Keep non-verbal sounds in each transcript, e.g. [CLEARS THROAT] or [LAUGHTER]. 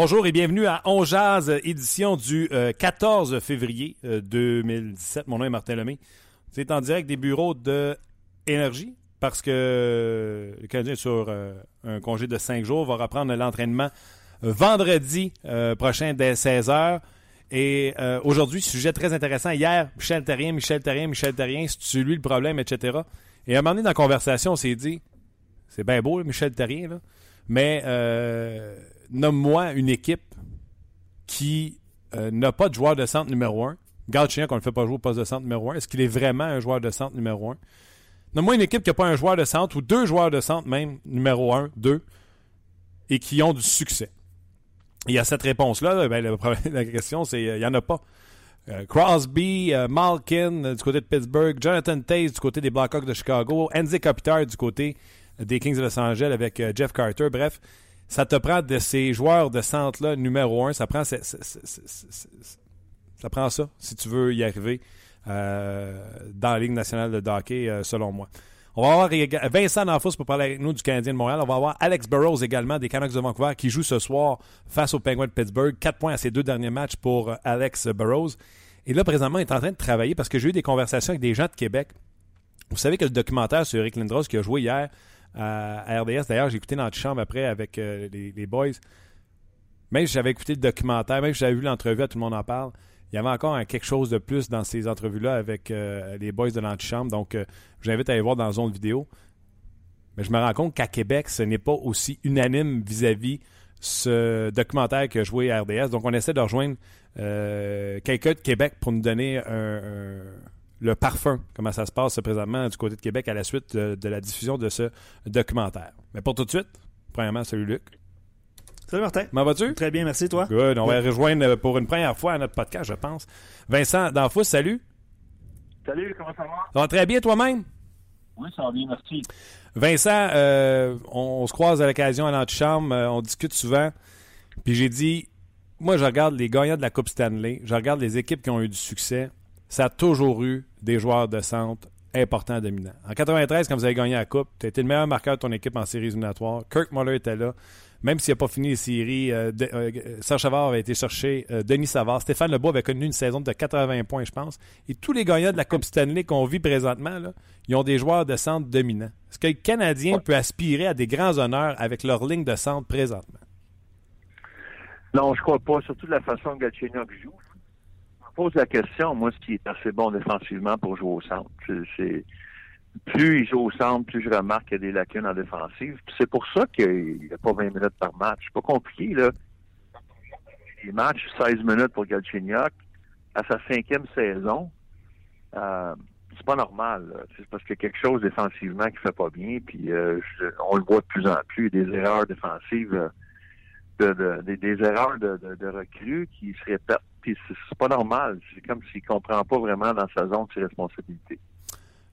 Bonjour et bienvenue à On Jazz, édition du 14 février 2017. Mon nom est Martin Lemay. C'est en direct des bureaux de Énergie parce que le Canadien est sur un congé de 5 jours, va reprendre l'entraînement vendredi prochain dès 16h. Et aujourd'hui, sujet très intéressant. Hier, Michel Terrien, Michel Terrien, Michel Terrien, c'est lui le problème, etc. Et à un moment donné dans la conversation, on s'est dit, c'est bien beau, Michel Terrien, mais nomme-moi une équipe qui n'a pas de joueur de centre numéro 1. Galchenyuk, qu'on ne fait pas jouer au poste de centre numéro 1. Est-ce qu'il est vraiment un joueur de centre numéro 1? Nomme-moi une équipe qui n'a pas un joueur de centre ou deux joueurs de centre même, numéro 1, 2, et qui ont du succès. Il y a cette réponse-là. Ben, [LAUGHS] la question, c'est il n'y en a pas. Crosby, Malkin du côté de Pittsburgh, Jonathan Taze du côté des Blackhawks de Chicago, Andy Kopitar du côté des Kings de Los Angeles avec Jeff Carter. Bref, ça te prend de ces joueurs de centre-là, numéro un, ça prend, ça prend ça si tu veux y arriver euh, dans la Ligue nationale de hockey, euh, selon moi. On va avoir Vincent Danfous pour parler avec nous du Canadien de Montréal. On va avoir Alex Burrows également des Canucks de Vancouver qui joue ce soir face aux Penguins de Pittsburgh. Quatre points à ses deux derniers matchs pour Alex Burrows. Et là, présentement, il est en train de travailler parce que j'ai eu des conversations avec des gens de Québec. Vous savez que le documentaire sur Eric Lindros qui a joué hier à RDS. D'ailleurs, j'ai écouté dans la chambre après avec les, les, boys. Même si j'avais écouté le documentaire, même si j'avais vu l'entrevue, tout le monde en parle, il y avait encore quelque chose de plus dans ces entrevues-là avec les boys de l'antichambre. Donc, j'invite à aller voir dans la zone vidéo. Mais je me rends compte qu'à Québec, ce n'est pas aussi unanime vis-à-vis ce documentaire que joué à RDS. Donc, on essaie de rejoindre quelqu'un de Québec pour nous donner un le parfum, comment ça se passe présentement du côté de Québec à la suite de, la diffusion de ce documentaire. Mais pour tout de suite, premièrement, salut Luc. Salut Martin. Comment vas-tu? Très bien, merci toi. Good. On va rejoindre pour une première fois à notre podcast, je pense. Vincent Danfous, salut. Salut, comment ça va? Ça va très bien toi-même? Oui, ça va bien, merci. Vincent, euh, on, se croise à l'occasion à l'antichambre, euh, on discute souvent. Puis j'ai dit, moi je regarde les gagnants de la Coupe Stanley, je regarde les équipes qui ont eu du succès ça a toujours eu des joueurs de centre importants, dominants. En 93, quand vous avez gagné la Coupe, tu as été le meilleur marqueur de ton équipe en séries éliminatoires. Kirk Muller était là. Même s'il n'a pas fini les séries, euh, euh, Serge Savard avait été chercher euh, Denis Savard. Stéphane Lebeau avait connu une saison de 80 points, je pense. Et tous les gagnants de la Coupe Stanley qu'on vit présentement, là, ils ont des joueurs de centre dominants. Est-ce que le Canadien peut aspirer à des grands honneurs avec leur ligne de centre présentement? Non, je crois pas. Surtout de la façon que Galchenyuk joue pose la question, moi, ce qui est assez bon défensivement pour jouer au centre. C'est plus il joue au centre, plus je remarque qu'il y a des lacunes en défensive. C'est pour ça qu'il n'y a pas 20 minutes par match. C'est pas compliqué, là. Les matchs, 16 minutes pour Galchenyuk, à sa cinquième saison, euh, c'est pas normal. C'est parce qu'il y a quelque chose défensivement qui fait pas bien, puis euh, on le voit de plus en plus, des erreurs défensives. Euh, des, erreurs de, recrues qui se répètent. Puis c'est pas normal. C'est comme s'il comprend pas vraiment dans sa zone ses responsabilités.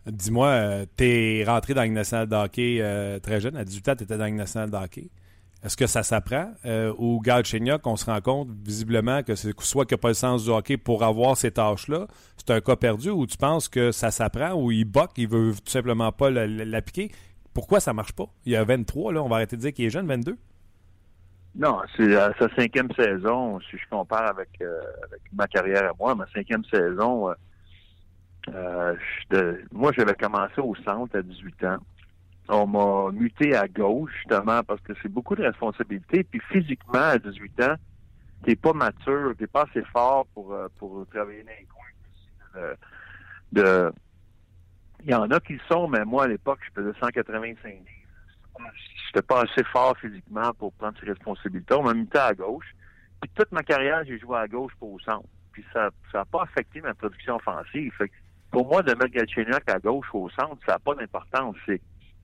Dis-moi, euh, tu es rentré dans le national de hockey euh, très jeune. À 18 ans, tu étais dans le national de. Est-ce que ça s'apprend? Euh, ou Galchenyuk, on se rend compte visiblement que c'est soit qu'il n'a pas le sens du hockey pour avoir ces tâches-là, c'est un cas perdu, ou tu penses que ça s'apprend, ou il boque, il veut tout simplement pas l'appliquer? Pourquoi ça marche pas? Il y a 23, là, on va arrêter de dire qu'il est jeune, 22? Non, c'est sa cinquième saison, si je compare avec, euh, avec ma carrière à moi, ma cinquième saison, euh, euh moi j'avais commencé au centre à 18 ans. On m'a muté à gauche, justement, parce que c'est beaucoup de responsabilités. Puis physiquement, à 18 ans, t'es pas mature, t'es pas assez fort pour, euh, pour travailler dans les coins de, il y en a qui le sont, mais moi, à l'époque, je faisais 185 livres j'étais pas assez fort physiquement pour prendre ses responsabilités. On m'a mis à gauche. Puis toute ma carrière, j'ai joué à gauche pour au centre. puis ça n'a pas affecté ma production offensive. Fait pour moi, de mettre Galchenyuk à gauche ou au centre, ça n'a pas d'importance. C'est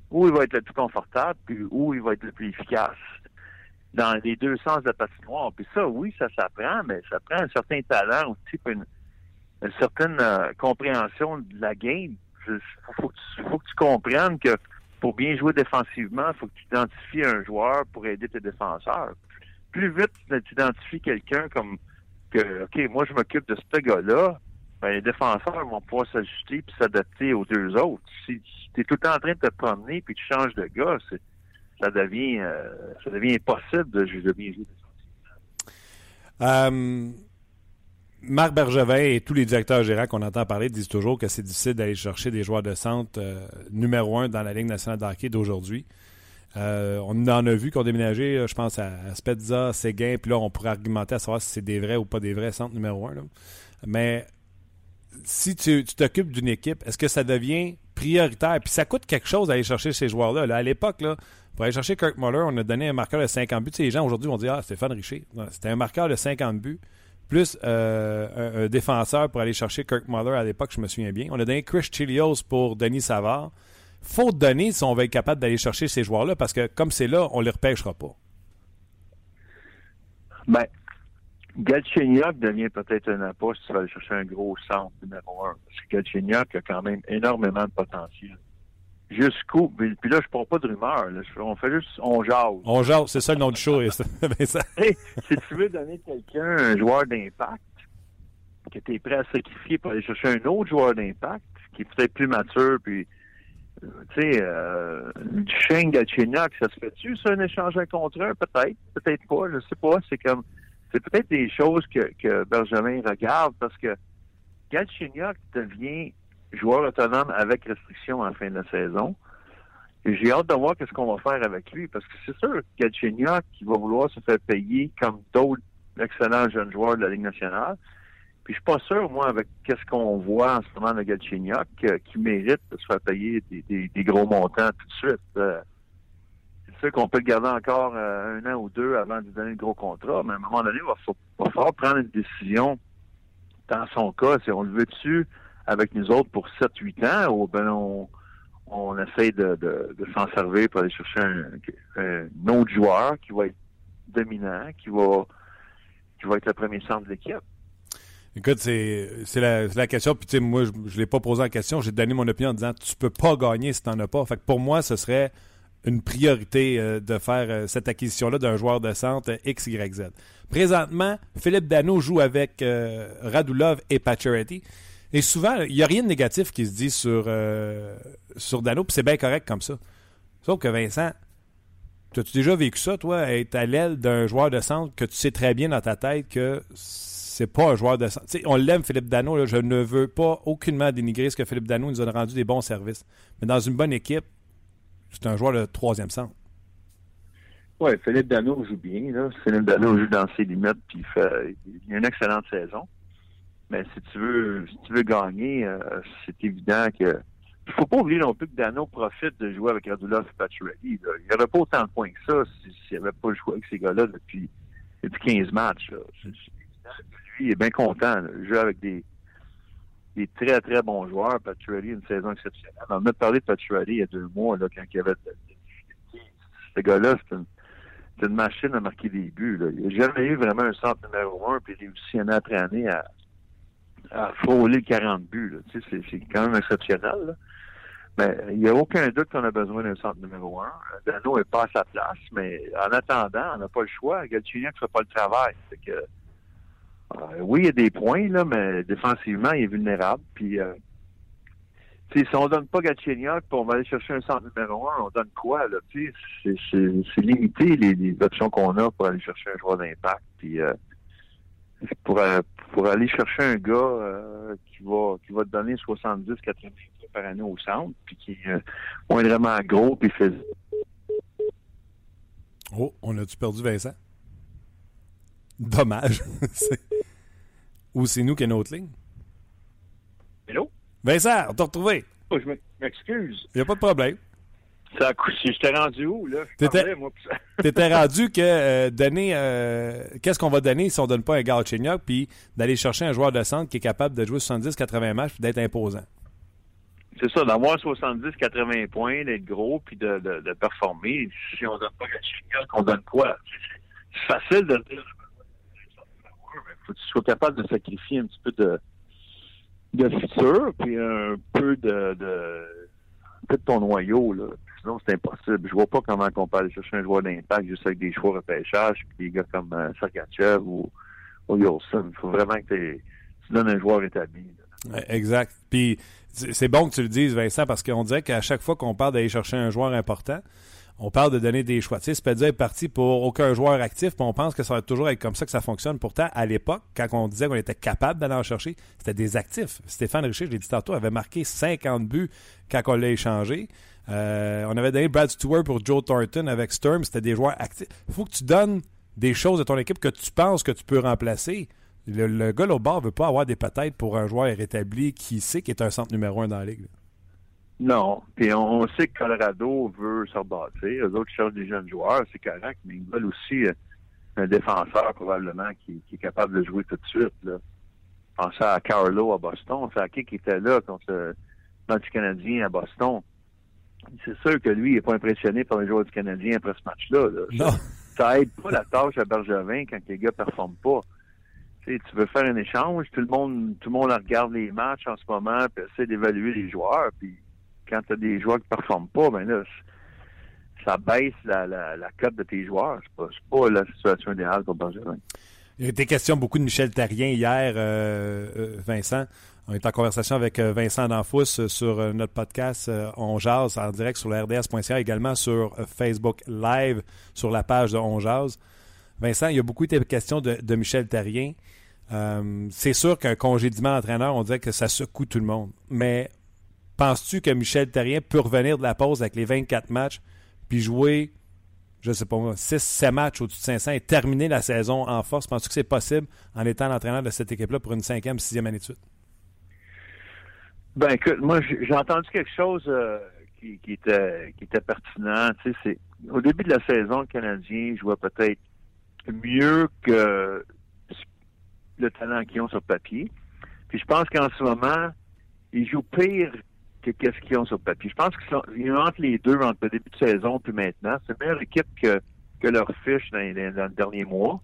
où il va être le plus confortable, puis où il va être le plus efficace. Dans les deux sens de la patinoire. Puis ça, oui, ça s'apprend, mais ça prend un certain talent aussi, une, une certaine euh, compréhension de la game. Il faut, que tu comprennes que pour bien jouer défensivement, il faut que tu identifies un joueur pour aider tes défenseurs. Plus vite tu identifies quelqu'un comme que, OK, moi je m'occupe de ce gars-là, ben, les défenseurs vont pouvoir s'ajuster et s'adapter aux deux autres. Si tu es tout le temps en train de te promener puis tu changes de gars, ça devient euh, ça devient impossible de, bien jouer euh, Marc Bergevin et tous les directeurs gérants qu'on entend parler disent toujours que c'est difficile d'aller chercher des joueurs de centre euh, numéro un dans la Ligue nationale d'hockey d'aujourd'hui. Euh, on en a vu qu'on déménageait, je pense, à, Spezza, Séguin, puis là, on pourrait argumenter à savoir si c'est des vrais ou pas des vrais centres numéro un. Mais si tu t'occupes d'une équipe, est-ce que ça devient prioritaire? Puis ça coûte quelque chose d'aller chercher ces joueurs-là. À l'époque, pour aller chercher Kirk Muller, on a donné un marqueur de 50 buts. les gens aujourd'hui vont dire Ah, Stéphane Richer. C'était un marqueur de 50 buts plus euh, un, défenseur pour aller chercher Kirk Muller à l'époque, je me souviens bien. On a donné Chris Chilios pour Denis Savard. Faut donner si on va être capable d'aller chercher ces joueurs-là, parce que comme c'est là, on ne les repêchera pas. Ben, Galchenyuk devient peut-être un appât si tu vas aller chercher un gros centre numéro un. Parce que Galchenyuk a quand même énormément de potentiel jusqu'où. Puis, là, je ne parle pas de rumeurs. On fait juste, on jase. On jase, c'est ça le nom du show. [LAUGHS] [LAUGHS] si tu veux donner quelqu'un un joueur d'impact, que tu es prêt à sacrifier pour aller chercher un autre joueur d'impact, qui est peut-être plus mature, puis, euh, tu sais, euh, Shane Galchenyuk, ça se fait-tu, ça, un échange un contre un? Peut-être, peut-être pas, je sais pas. C'est comme, c'est peut-être des choses que, que Benjamin regarde, parce que Galchenyuk devient joueur autonome avec restriction en fin de saison. Et j'ai hâte de voir qu'est-ce qu'on va faire avec lui, parce que c'est sûr Galchenyuk qui va vouloir se faire payer comme d'autres excellents jeunes joueurs de la Ligue nationale. Puis je suis pas sûr, moi, avec qu'est-ce qu'on voit en ce moment de Galchenyuk, qui mérite de se faire payer des, gros montants tout de suite. Euh, c'est sûr qu'on peut le garder encore euh, un an ou deux avant de lui donner le gros contrat, mais à un moment donné, il va falloir prendre une décision dans son cas, si on le veut dessus avec nous autres pour 7-8 ans, ou ben on, on essaie de, s'en servir pour aller chercher un, autre joueur qui va être dominant, qui va, qui va être le premier centre de l'équipe. Écoute, c'est la, la, question. Puis, tu sais, moi, je ne l'ai pas posé la question. J'ai donné mon opinion en disant tu peux pas gagner si tu n'en as pas. Pour moi, ce serait une priorité euh, de faire euh, cette acquisition-là d'un joueur de centre X, Y, Z. Présentement, Philippe Dano joue avec euh, Radulov et Pacioretty. Et souvent, il n'y a rien de négatif qui se dit sur, euh, sur Dano, puis c'est bien correct comme ça. Sauf que Vincent, as-tu déjà vécu ça, toi, être à l'aile d'un joueur de centre que tu sais très bien dans ta tête que c'est pas un joueur de centre? on l'aime, Philippe Dano. je ne veux pas aucunement dénigrer ce que Philippe Dano nous a rendu des bons services. Mais dans une bonne équipe, c'est un joueur de troisième centre. Oui, Philippe Dano joue bien. Là. Philippe Dano joue dans ses limites, puis il fait il a une excellente saison. Mais si tu veux, si tu veux gagner, euh, c'est évident que il faut pas oublier non plus que Dano profite de jouer avec Radulov et Pacioretty. Il n'y aurait pas autant de points que ça s'il n'avait pas joué avec ces gars-là depuis, depuis 15 matchs. Là. Lui, il est bien content. de jouer avec des, des très, très bons joueurs. Pacioretty, une saison exceptionnelle. On a parlé de Pacioretty il y a deux mois, là, quand il y avait ce gars-là, c'est une, machine à marquer des buts. Là. Il n'a jamais eu vraiment un centre numéro un, puis il réussit année après année à à frôler 40 buts. Tu sais, c'est quand même exceptionnel. Mais il n'y a aucun doute qu'on a besoin d'un centre numéro un. Dano n'est pas à sa place, mais en attendant, on n'a pas le choix. Galchenyuk ne fait pas le travail. Que, euh, oui, il y a des points, là, mais défensivement, il est vulnérable. Puis, euh, si on donne pas on va aller chercher un centre numéro un, on donne quoi? Là, c'est limité les, les options qu'on a pour aller chercher un joueur d'impact. Puis, euh, pour, euh, pour aller chercher un gars euh, qui va qui va te donner 70 80 par année au centre puis qui est euh, moindrement gros puis fait Oh, on a-tu perdu Vincent? Dommage. [LAUGHS] Ou c'est nous qui avons notre ligne? Hello? Vincent, on t'a retrouvé. Oh, je m'excuse. Il n'y a pas de problème. Ça a couché. J'étais rendu où, là? [LAUGHS] T'étais rendu que euh, donner. Euh, qu'est-ce qu'on va donner si on donne pas un gars puis d'aller chercher un joueur de centre qui est capable de jouer 70-80 matchs puis d'être imposant? C'est ça, d'avoir 70-80 points, d'être gros puis de, de, performer. Si on donne pas Galchenyuk, on donne quoi? C'est facile de dire. faut que tu sois capable de sacrifier un petit peu de, de futur puis un peu de, de, un peu de ton noyau, là sinon c'est impossible. Je vois pas comment on peut aller chercher un joueur d'impact juste avec des choix repêchage, puis des gars comme euh, Sergachev ou, ou. Il faut vraiment que tu donnes un joueur établi. exact. Puis c'est bon que tu le dises, Vincent, parce qu'on dirait qu'à chaque fois qu'on parle d'aller chercher un joueur important, on parle de donner des choix. Tu sais, Spedia est parti pour aucun joueur actif, puis on pense que ça va toujours être comme ça que ça fonctionne. Pourtant, à l'époque, quand on disait qu'on était capable d'aller en chercher, c'était des actifs. Stéphane Richer, je l'ai dit tantôt, avait marqué 50 buts quand on l'a échangé. Euh, on avait donné Brad Stewart pour Joe Thornton avec Sturm. C'était des joueurs actifs. Il faut que tu donnes des choses à ton équipe que tu penses que tu peux remplacer. Le, gars au bord ne veut pas avoir des patates pour un joueur rétabli qui sait qu'il est un centre numéro un dans la ligue. Non. Puis on, sait que Colorado veut se rebâtir. Eux autres cherchent des jeunes joueurs, c'est correct, mais ils veulent aussi euh, un défenseur probablement qui, est capable de jouer tout de suite. Pensez à Carlo à Boston. C'est à qui qui était là contre le match canadien à Boston? C'est sûr que lui, il n'est pas impressionné par les joueurs du Canadien après ce match-là. Non. Ça, aide pas la tâche à Bergevin quand les gars ne performent pas. Tu, tu veux faire un échange, tout le monde tout le monde regarde les matchs en ce moment, puis essaie d'évaluer les joueurs. Puis quand tu as des joueurs qui ne performent pas, ben là, ça baisse la, la, la cote de tes joueurs. C'est pas, pas la situation idéale pour Bergevin. Il y a été question beaucoup de Michel Tarien hier, euh, euh, Vincent. On est en conversation avec euh, Vincent Danfous sur notre podcast On Jazz en direct sur le RDS.ca, également sur Facebook Live, sur la page de On Jazz. Vincent, il y a beaucoup été question de, Michel Tarien. c'est sûr qu'un congédiement d'entraîneur, on dirait que ça secoue tout le monde. Mais penses-tu que Michel Tarien peut revenir de la pause avec les 24 matchs puis jouer je sais pas moi, 6-7 matchs au-dessus de 500 et terminer la saison en force? Penses-tu que c'est possible en étant l'entraîneur de cette équipe-là pour une cinquième, sixième année de suite? Ben écoute, moi j'ai entendu quelque chose euh, qui, était, qui était pertinent. Tu sais, au début de la saison, le Canadien jouait peut-être mieux que le talent qu'ils ont sur papier. Puis je pense qu'en ce moment, ils jouent pire que qu'est-ce qu'ils ont sur papier. Je pense qu'ils sont entre les deux, entre le début de saison puis maintenant. C'est une meilleure équipe que, que leur fiche dans, dans, le dernier mois.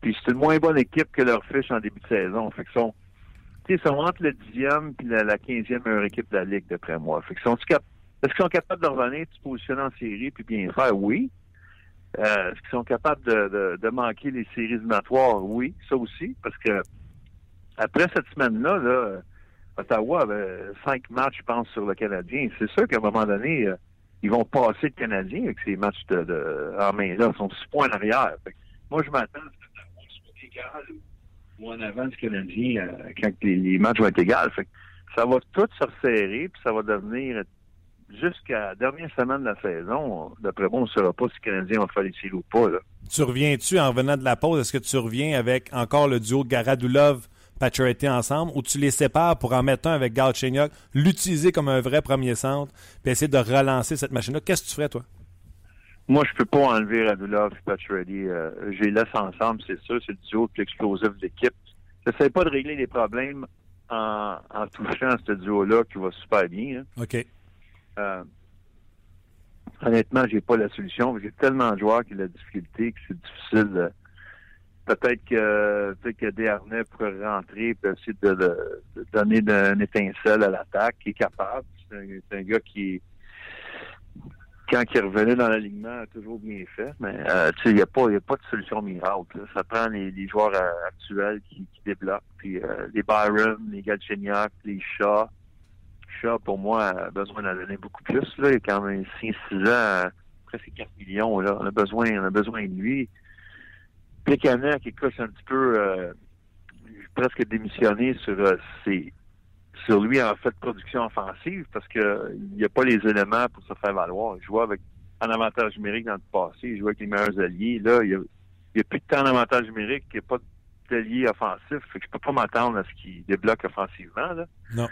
Puis c'est une moins bonne équipe que leur fiche en début de saison. Fait qu'ils sont, ils sont entre le dixième puis la, quinzième meilleure équipe de la Ligue, d'après moi. Fait est-ce qu'ils sont capables de revenir, de se positionner en série puis bien faire? Oui. Euh, est-ce qu'ils sont capables de, manquer les séries éliminatoires? Oui, ça aussi. Parce que après cette semaine-là, là Ottawa avait cinq matchs, je pense, sur le Canadien. C'est sûr qu'à un moment donné, euh, ils vont passer le Canadien avec ces matchs de, en main-là. Ils sont six points en arrière. moi, je m'attends à ce égal ou en avant du Canadien euh, quand les, matchs vont être égaux. ça va tout se resserrer, puis ça va devenir jusqu'à la dernière semaine de la saison. D'après moi, on ne saura pas si le Canadien va faire les ou pas. Tu reviens-tu en venant de la pause? Est-ce que tu reviens avec encore le duo Garadulov Paturity ensemble, ou tu les sépares pour en mettre un avec Galchenyuk, l'utiliser comme un vrai premier centre, puis essayer de relancer cette machine-là? Qu'est-ce que tu ferais, toi? Moi, je peux pas enlever Radulov et Paturity. Euh, je les laisse ensemble, c'est sûr. C'est le duo le plus explosif de l'équipe. J'essaie pas de régler les problèmes en, touchant ce duo-là qui va super bien. Hein. OK. Euh, honnêtement, j'ai pas la solution. J'ai tellement de joueurs qui ont la difficulté que c'est difficile de, peut-être que peut que Desharnais pourrait rentrer et essayer de, donner une étincelle à l'attaque, qui est capable. C'est un, gars qui, quand il revenait dans l'alignement, a toujours bien fait. Mais euh, il n'y a pas, a pas de solution miracle. Ça prend les, joueurs euh, actuels qui, débloquent. Puis euh, les Byron, les Galchenyuk, les Shaw. Shaw, pour moi, a besoin d'en donner beaucoup plus. Là. Il a quand même 5-6 ans, presque 4 millions. Là. On a besoin, on a besoin de lui. Pécanet, qui écoute, un petit peu euh, presque démissionné sur euh, sur lui en fait de production offensive parce que il n'y a pas les éléments pour se faire valoir. Il jouait avec un avantage numérique dans le passé, il jouait avec les meilleurs alliés. Là, il n'y a, plus de temps d'avantage numérique, il n'y a pas d'alliés offensif. Fait que je peux pas m'attendre à ce qu'il débloque offensivement. Là. Non.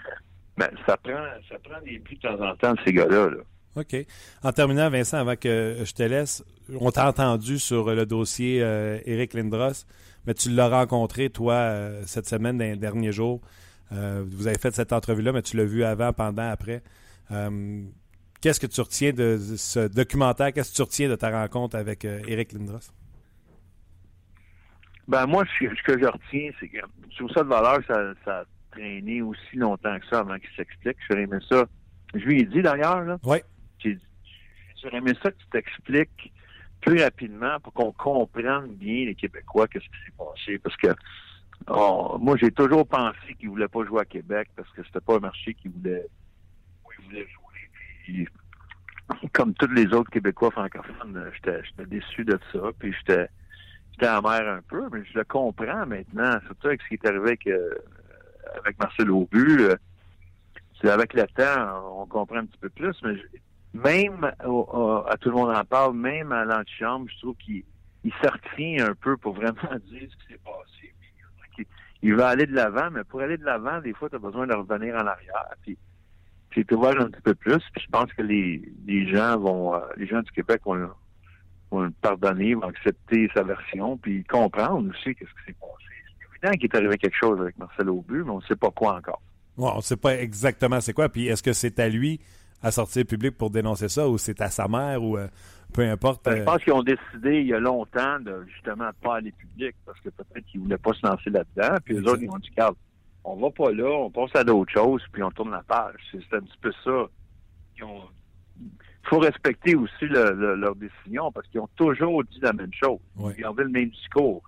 Mais ça prend ça prend des buts de temps en temps de ces gars-là. Là. OK. En terminant, Vincent, avant que je te laisse, on t'a entendu sur le dossier Eric Lindros, mais tu l'as rencontré, toi, cette semaine, dans les derniers jours. Vous avez fait cette entrevue-là, mais tu l'as vu avant, pendant, après. Qu'est-ce que tu retiens de ce documentaire? Qu'est-ce que tu retiens de ta rencontre avec Eric Lindros? Ben moi, ce que, je retiens, c'est que sur ça de valeur, ça, ça a traîné aussi longtemps que ça avant qu'il s'explique. J'aurais aimé ça. Je lui ai dit d'ailleurs, là. Oui. J'aurais aimé ça que tu t'expliques plus rapidement pour qu'on comprenne bien les Québécois qu'est-ce qui s'est passé. Parce que moi, j'ai toujours pensé qu'ils ne voulaient pas jouer à Québec parce que c'était pas un marché qui voulait où ils voulaient jouer. Comme tous les autres Québécois francophones, j'étais déçu de ça. Puis j'étais amer un peu, mais je le comprends maintenant, surtout avec ce qui est arrivé avec, euh, Marcel Aubu. Euh, c'est avec le temps, on comprend un petit peu plus, mais même à tout le monde en parle, même à l'antichambre, je trouve qu'il il un peu pour vraiment [LAUGHS] dire ce qui s'est passé. Il, va aller de l'avant, mais pour aller de l'avant, des fois, tu as besoin de revenir en arrière. Puis, puis voir un petit peu plus. Puis je pense que les, les gens vont, euh, les gens du Québec vont, le pardonner, vont accepter sa version, puis comprendre aussi qu'est-ce qui s'est passé. C'est évident qu'il est arrivé quelque chose avec Marcel Aubu, mais on ne sait pas quoi encore. on ne sait pas exactement c'est quoi. Puis est-ce que c'est à lui à sortir public pour dénoncer ça, ou c'est à sa mère, ou euh, peu importe. Ben, je euh, pense qu'ils ont décidé il y a longtemps de justement pas aller public, parce que peut-être qu'ils ne voulaient pas se lancer là-dedans. Puis eux autres, ils ont dit, Carl, on va pas là, on passe à d'autres choses, puis on tourne la page. C'est un petit peu ça. Ont il faut respecter aussi leur décision parce qu'ils ont toujours dit la même chose. Ils ont vu le même discours.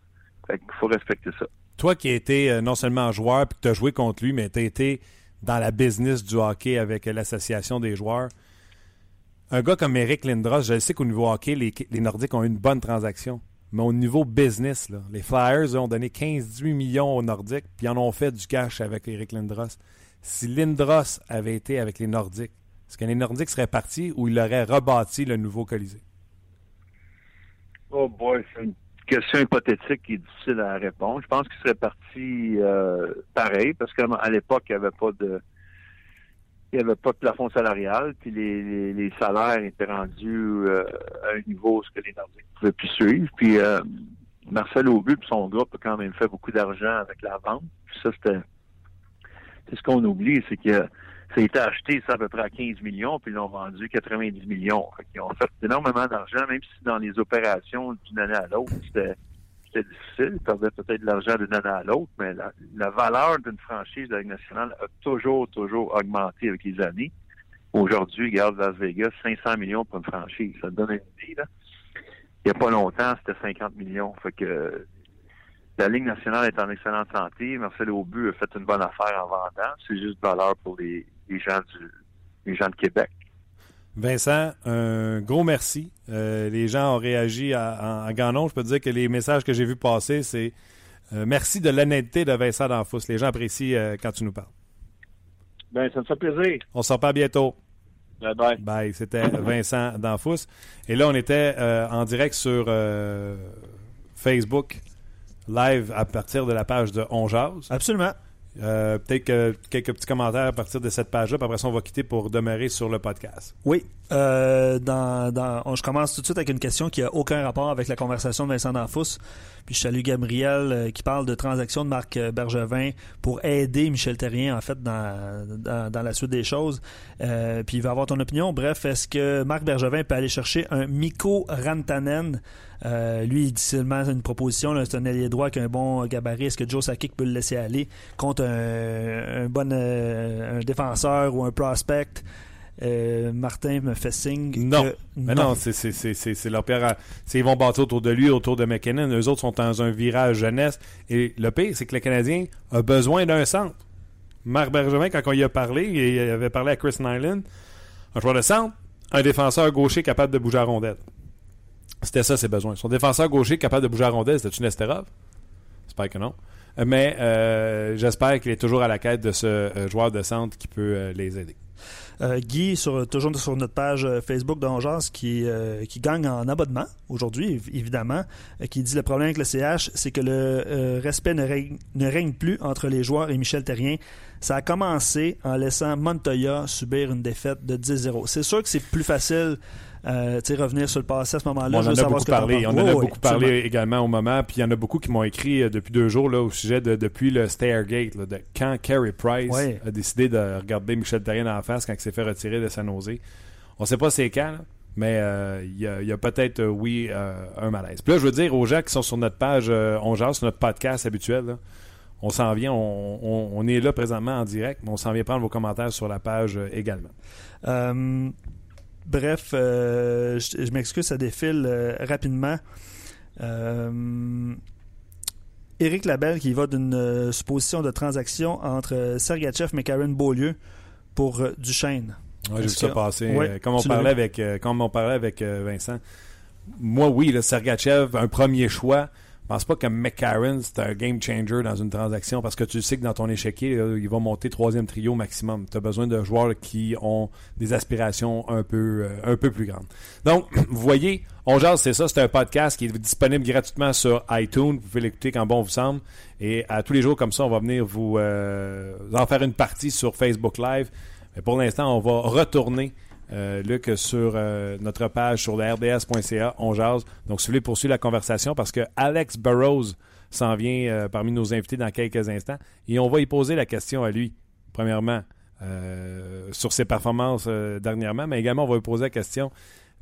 il faut respecter ça. Toi qui as été euh, non seulement joueur puis que tu as joué contre lui, mais tu as été dans la business du hockey avec l'association des joueurs. Un gars comme Eric Lindros, je sais qu'au niveau hockey, les, Nordiques ont eu une bonne transaction. Mais au niveau business, les Flyers ont donné 15-18 millions aux Nordiques, puis en ont fait du cash avec Eric Lindros. Si Lindros avait été avec les Nordiques, est-ce que les Nordiques seraient partis ou il aurait rebâti le nouveau Colisée? Oh boy, c'est une question hypothétique qui est difficile à répondre. Je pense qu'il serait parti euh, pareil, parce qu'à l'époque, il n'y avait pas de il n'y avait pas de plafond salarial, puis les, salaires étaient rendus euh, à un niveau ce que les Nordiques ne pouvaient plus suivre. Puis euh, Marcel Aubu et son groupe a quand même fait beaucoup d'argent avec la vente. Puis ça, c'était c'est ce qu'on oublie, c'est que ça a été acheté, ça, à peu près à 15 millions, puis ils l'ont vendu 90 millions. ils ont fait énormément d'argent, même si dans les opérations d'une année à l'autre, c'était difficile. Ils perdaient peut-être de l'argent d'une année à l'autre, mais la, valeur d'une franchise de la Ligue nationale a toujours, toujours augmenté avec les années. Aujourd'hui, regarde Las Vegas, 500 millions pour une franchise. Ça donne une idée, là. Il n'y a pas longtemps, c'était 50 millions. Fait que la Ligue nationale est en excellente santé. Marcel Aubu a fait une bonne affaire en vendant. C'est juste valeur pour les, les gens, du, gens de Québec. Vincent, un gros merci. Euh, les gens ont réagi en grand nombre. Je peux te dire que les messages que j'ai vus passer, c'est euh, merci de l'honnêteté de Vincent Danfous. Les gens apprécient euh, quand tu nous parles. Ben, ça me fait plaisir. On se reparle bientôt. Bye bye. Bye. C'était Vincent Danfous. Et là, on était en direct sur Facebook, live à partir de la page de On Absolument. Euh, peut-être que quelques petits commentaires à partir de cette page-là, après ça, on va quitter pour demeurer sur le podcast. Oui. Euh, dans, je commence tout de suite avec une question qui n'a aucun rapport avec la conversation de Vincent Danfous. Puis je salue Gabriel euh, qui parle de transactions de Marc Bergevin pour aider Michel Terrien, en fait, dans, dans, la suite des choses. puis il va avoir ton opinion. Bref, est-ce que Marc Bergevin peut aller chercher un Miko Rantanen euh, lui, il dit seulement une proposition, c'est un allié droit qui a un bon gabarit. Est-ce que Joe Sakic peut le laisser aller contre un, bon euh, un défenseur ou un prospect? Euh, Martin me fait signe. Non. Mais non, c'est leur pire. Ils vont bâtir autour de lui, autour de McKinnon. Eux autres sont dans un virage jeunesse. Et le pire, c'est que le Canadien a besoin d'un centre. Marc Bergevin, quand on y a parlé, il avait parlé à Chris Nyland, un joueur de centre, un défenseur gaucher capable de bouger à rondelle. C'était ça ses besoins. Son défenseur gaucher capable de bouger à rondelle, c'était-tu Nesterov? J'espère que non. Mais euh, j'espère qu'il est toujours à la quête de ce euh, joueur de centre qui peut euh, les aider. Guy, toujours sur notre page Facebook d'Angers, qui, qui gagne en abonnement aujourd'hui, évidemment, qui dit le problème avec le CH, c'est que le respect ne règne, plus entre les joueurs et Michel Terrien. Ça a commencé en laissant Montoya subir une défaite de 10-0. C'est sûr que c'est plus facile euh, revenir sur le passé à ce moment-là. on en a beaucoup parlé. On en a beaucoup parlé également au moment. Puis il y en a beaucoup qui m'ont écrit euh, depuis deux jours là, au sujet de depuis le Stairgate, là, de quand Carey Price a décidé de regarder Michel Therrien en face quand il s'est fait retirer de sa nausée. On ne sait pas c'est quand, mais euh, il y a, peut-être, oui, un malaise. Puis là, je veux dire aux gens qui sont sur notre page On sur notre podcast habituel, on s'en vient, on, est là présentement en direct, mais on s'en vient prendre vos commentaires sur la page également. Bref, euh, je, m'excuse, ça défile euh, rapidement. Euh, Éric Labelle qui va d'une supposition de transaction entre Sergachev et Karen Beaulieu pour Duchesne. J'ai vu ça passer. comme, on parlait avec, comme on parlait avec Vincent. Moi, oui, le Sergachev, un premier choix. Je pense pas que McCarron, c'est un game changer dans une transaction parce que tu sais que dans ton échiquier, il va monter troisième trio maximum. Tu as besoin de joueurs qui ont des aspirations un peu, euh, un peu plus grandes. Donc, [CLEARS THROAT] vous voyez, On Jase, c'est ça, c'est un podcast qui est disponible gratuitement sur iTunes. Vous pouvez l'écouter quand bon vous semble. Et à tous les jours comme ça, on va venir vous, euh, en faire une partie sur Facebook Live. Mais pour l'instant, on va retourner euh, Luc, sur euh, notre page sur rds.ca, on jase. Donc, si vous voulez poursuivre la conversation, parce que Alex Burrows s'en vient euh, parmi nos invités dans quelques instants, et on va y poser la question à lui, premièrement, sur ses performances dernièrement, mais également, on va lui poser la question,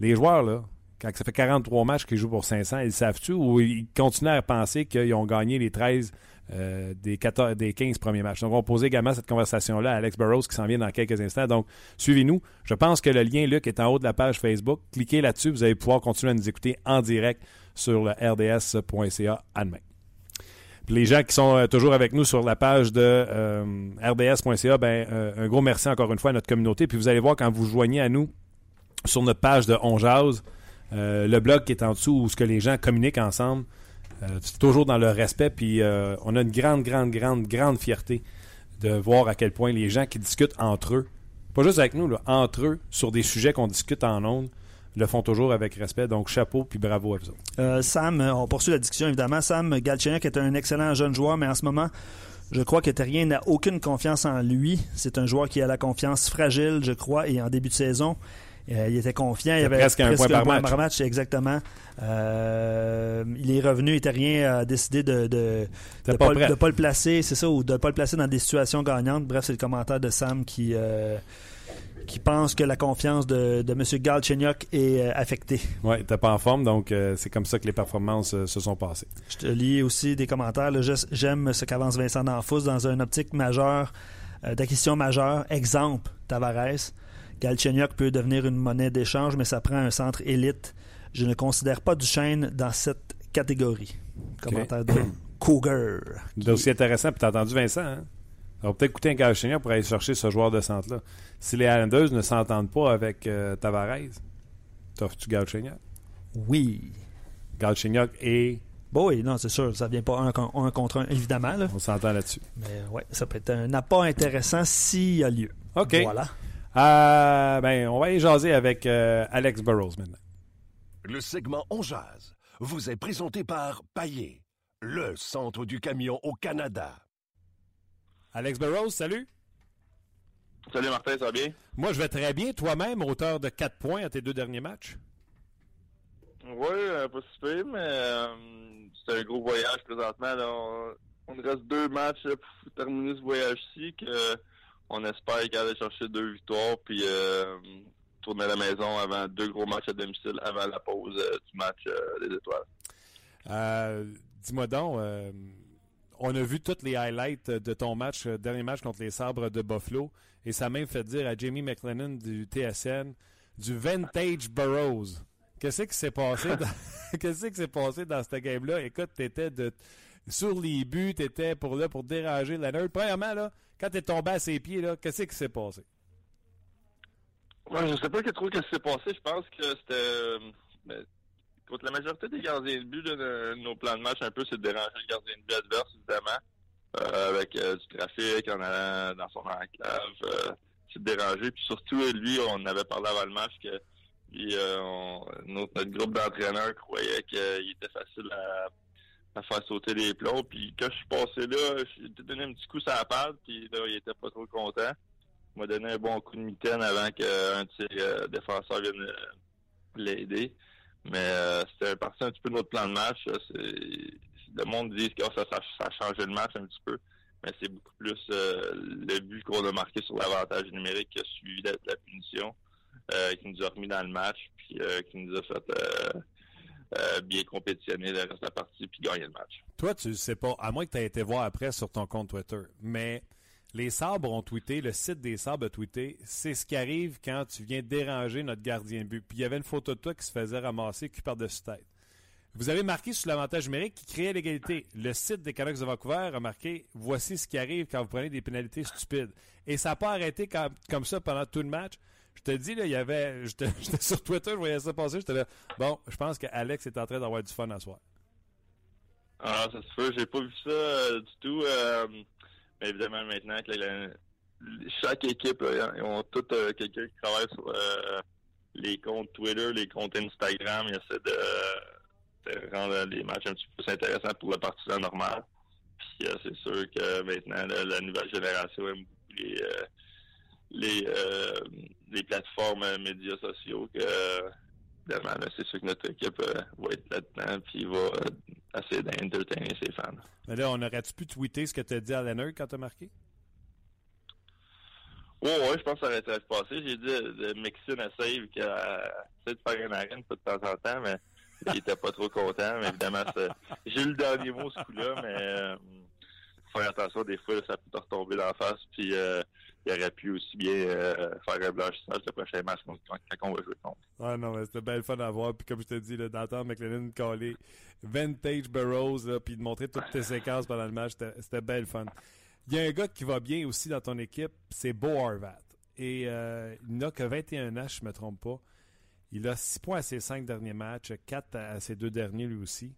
les joueurs, là, quand ça fait 43 matchs qu'ils jouent pour 500, ils savent-tu ou ils continuent à penser qu'ils ont gagné les 13 euh, des, 14, des 15 premiers matchs. Donc, on va poser également cette conversation-là à Alex Burrows qui s'en vient dans quelques instants. Donc, suivez-nous. Je pense que le lien, Luc, est en haut de la page Facebook. Cliquez là-dessus. Vous allez pouvoir continuer à nous écouter en direct sur le rds.ca à les gens qui sont euh, toujours avec nous sur la page de euh, rds.ca, ben, un gros merci encore une fois à notre communauté. Puis vous allez voir quand vous joignez à nous sur notre page de On le blog qui est en dessous où ce que les gens communiquent ensemble. Euh, c'est toujours dans le respect, puis euh, on a une grande, grande, grande, grande fierté de voir à quel point les gens qui discutent entre eux, pas juste avec nous, entre eux, sur des sujets qu'on discute en ondes, le font toujours avec respect. Donc, chapeau, puis bravo à vous euh, Sam, on poursuit la discussion, évidemment. Sam Galchenyuk est un excellent jeune joueur, mais en ce moment, je crois que Terrien n'a aucune confiance en lui. C'est un joueur qui a la confiance fragile, je crois, et en début de saison, euh, il était confiant. Il avait presque, un point, par, match. exactement. Euh, il est revenu, et rien a décidé de de, pas, le placer, c'est ça, ou de ne pas le placer dans des situations gagnantes. Bref, c'est le commentaire de Sam qui euh, qui pense que la confiance de, de M. Galchenyuk est affectée. Oui, il pas en forme, donc c'est comme ça que les performances se sont passées. Je te lis aussi des commentaires. J'aime ce qu'avance Vincent D'Anfous dans une optique majeure, d'acquisition majeure. Exemple, Tavares. Galchenyuk peut devenir une monnaie d'échange, mais ça prend un centre élite. Je ne considère pas Duchesne dans cette catégorie. Commentaire de [CLEARS THROAT] Cougar. C'est aussi intéressant, puis t'as entendu Vincent, hein? On va peut-être coûter un Galchenyuk pour aller chercher ce joueur de centre-là. Si les Islanders ne s'entendent pas avec euh, Tavares, t'offres-tu Galchenyuk? Oui. Galchenyuk et... Bon, oui, non, c'est sûr, ça vient pas un, contre un, évidemment. On s'entend là-dessus. Mais ouais, ça peut être un apport intéressant s'il y a lieu. OK. Voilà. Euh, ben, on va y jaser avec euh, Alex Burrows maintenant. Le segment On jase vous est présenté par Paillé, le centre du camion au Canada. Alex Burrows, salut. Salut Martin, ça va bien? Moi, je vais très bien. Toi-même, auteur de 4 points à tes deux derniers matchs? Oui, euh, pas super, mais c'est un gros voyage présentement. On, on, reste deux matchs pour terminer ce voyage-ci. que on espère qu'il aller chercher deux victoires puis euh, tourner à la maison avant deux gros matchs à domicile avant la pause euh, du match euh, des étoiles. Dis-moi donc, on a vu tous les highlights de ton match, dernier match contre les Sabres de Buffalo, et ça m'a même fait dire à Jamie McLennan du TSN du Vintage Burrows. Qu'est-ce qui s'est passé dans... [LAUGHS] [LAUGHS] Qu'est-ce qui s'est passé dans cette game-là? Écoute, t'étais de sur les buts, t'étais pour là pour déranger Leonard. Premièrement, là, quand tu es tombé à ses pieds, là, qu'est-ce qui s'est passé? Ouais, je sais pas trop ce qui s'est passé. Je pense que c'était. Euh, ben, la majorité des gardiens de but de nos plans de match, un peu, c'est de déranger le gardien de but adverse, évidemment. Euh, avec euh, du trafic en allant dans son enclave. c'est de déranger. Puis surtout, lui, on avait parlé avant le match que notre, groupe d'entraîneurs croyait qu'il était facile à à faire sauter les plombs. Puis quand je suis passé là, j'ai donné un petit coup sur la patte, puis là, il était pas trop content. Il m'a donné un bon coup de mitaine avant qu'un de ses euh, défenseurs vienne euh, l'aider. Mais euh, c'était parti un petit peu de notre plan de match. Le monde dit que ça, ça, a changé le match un petit peu. Mais c'est beaucoup plus le but qu'on a marqué sur l'avantage numérique qui a suivi la, punition, qui nous a remis dans le match, puis qui nous a fait euh, bien compétitionner le reste de la partie puis gagner le match. Toi, tu sais pas, à moins que tu aies été voir après sur ton compte Twitter, mais les Sabres ont tweeté, le site des Sabres a tweeté, c'est ce qui arrive quand tu viens déranger notre gardien but. Puis il y avait une photo de toi qui se faisait ramasser cul par-dessus tête. Vous avez marqué sur l'avantage numérique qui créait l'égalité. Le site des Canucks de Vancouver a marqué voici ce qui arrive quand vous prenez des pénalités stupides. Et ça n'a pas arrêté comme ça pendant tout le match. Te dis, là, il y avait. [LAUGHS] J'étais sur Twitter, je voyais ça passer, j'étais. Bon, je pense qu'Alex est en train d'avoir du fun à soir. Ah, ça se fait, j'ai pas vu ça euh, du tout. Euh, mais évidemment, maintenant, que chaque équipe, ils ont tout euh, quelqu'un qui travaille sur les comptes Twitter, les comptes Instagram. Ils essaient de, rendre les matchs un petit peu plus intéressants pour le partisan normal. Puis c'est sûr que maintenant, la nouvelle génération aime beaucoup les les, euh, les plateformes euh, médias sociaux que c'est sûr que notre équipe euh, va être là-dedans puis va essayer d'entertainer ses fans. Mais là, on aurait-tu pu tweeter ce que tu as dit à Leonard quand tu as marqué? Oui, oui, je pense que ça aurait été passé. J'ai dit de mixer une save qui a essayé de faire une arène de temps en temps, mais il était pas trop content. Mais évidemment, j'ai eu le dernier mot ce coup-là, mais faire attention, des fois, ça peut te retomber dans la face. Puis il aurait pu aussi bien euh, faire un blanchissage le prochain match quand, on va jouer contre. Ah non, mais c'était bien le fun à voir. Puis comme je te dis, d'entendre McLennan caller Vintage Burrows, puis de montrer toutes tes séquences pendant le match, c'était bien le fun. Il y a un gars qui va bien aussi dans ton équipe, c'est Bo Harvat. Et euh, il n'a que 21 ans, je ne me trompe pas. Il a 6 points à ses 5 derniers matchs, 4 à ses deux derniers lui aussi.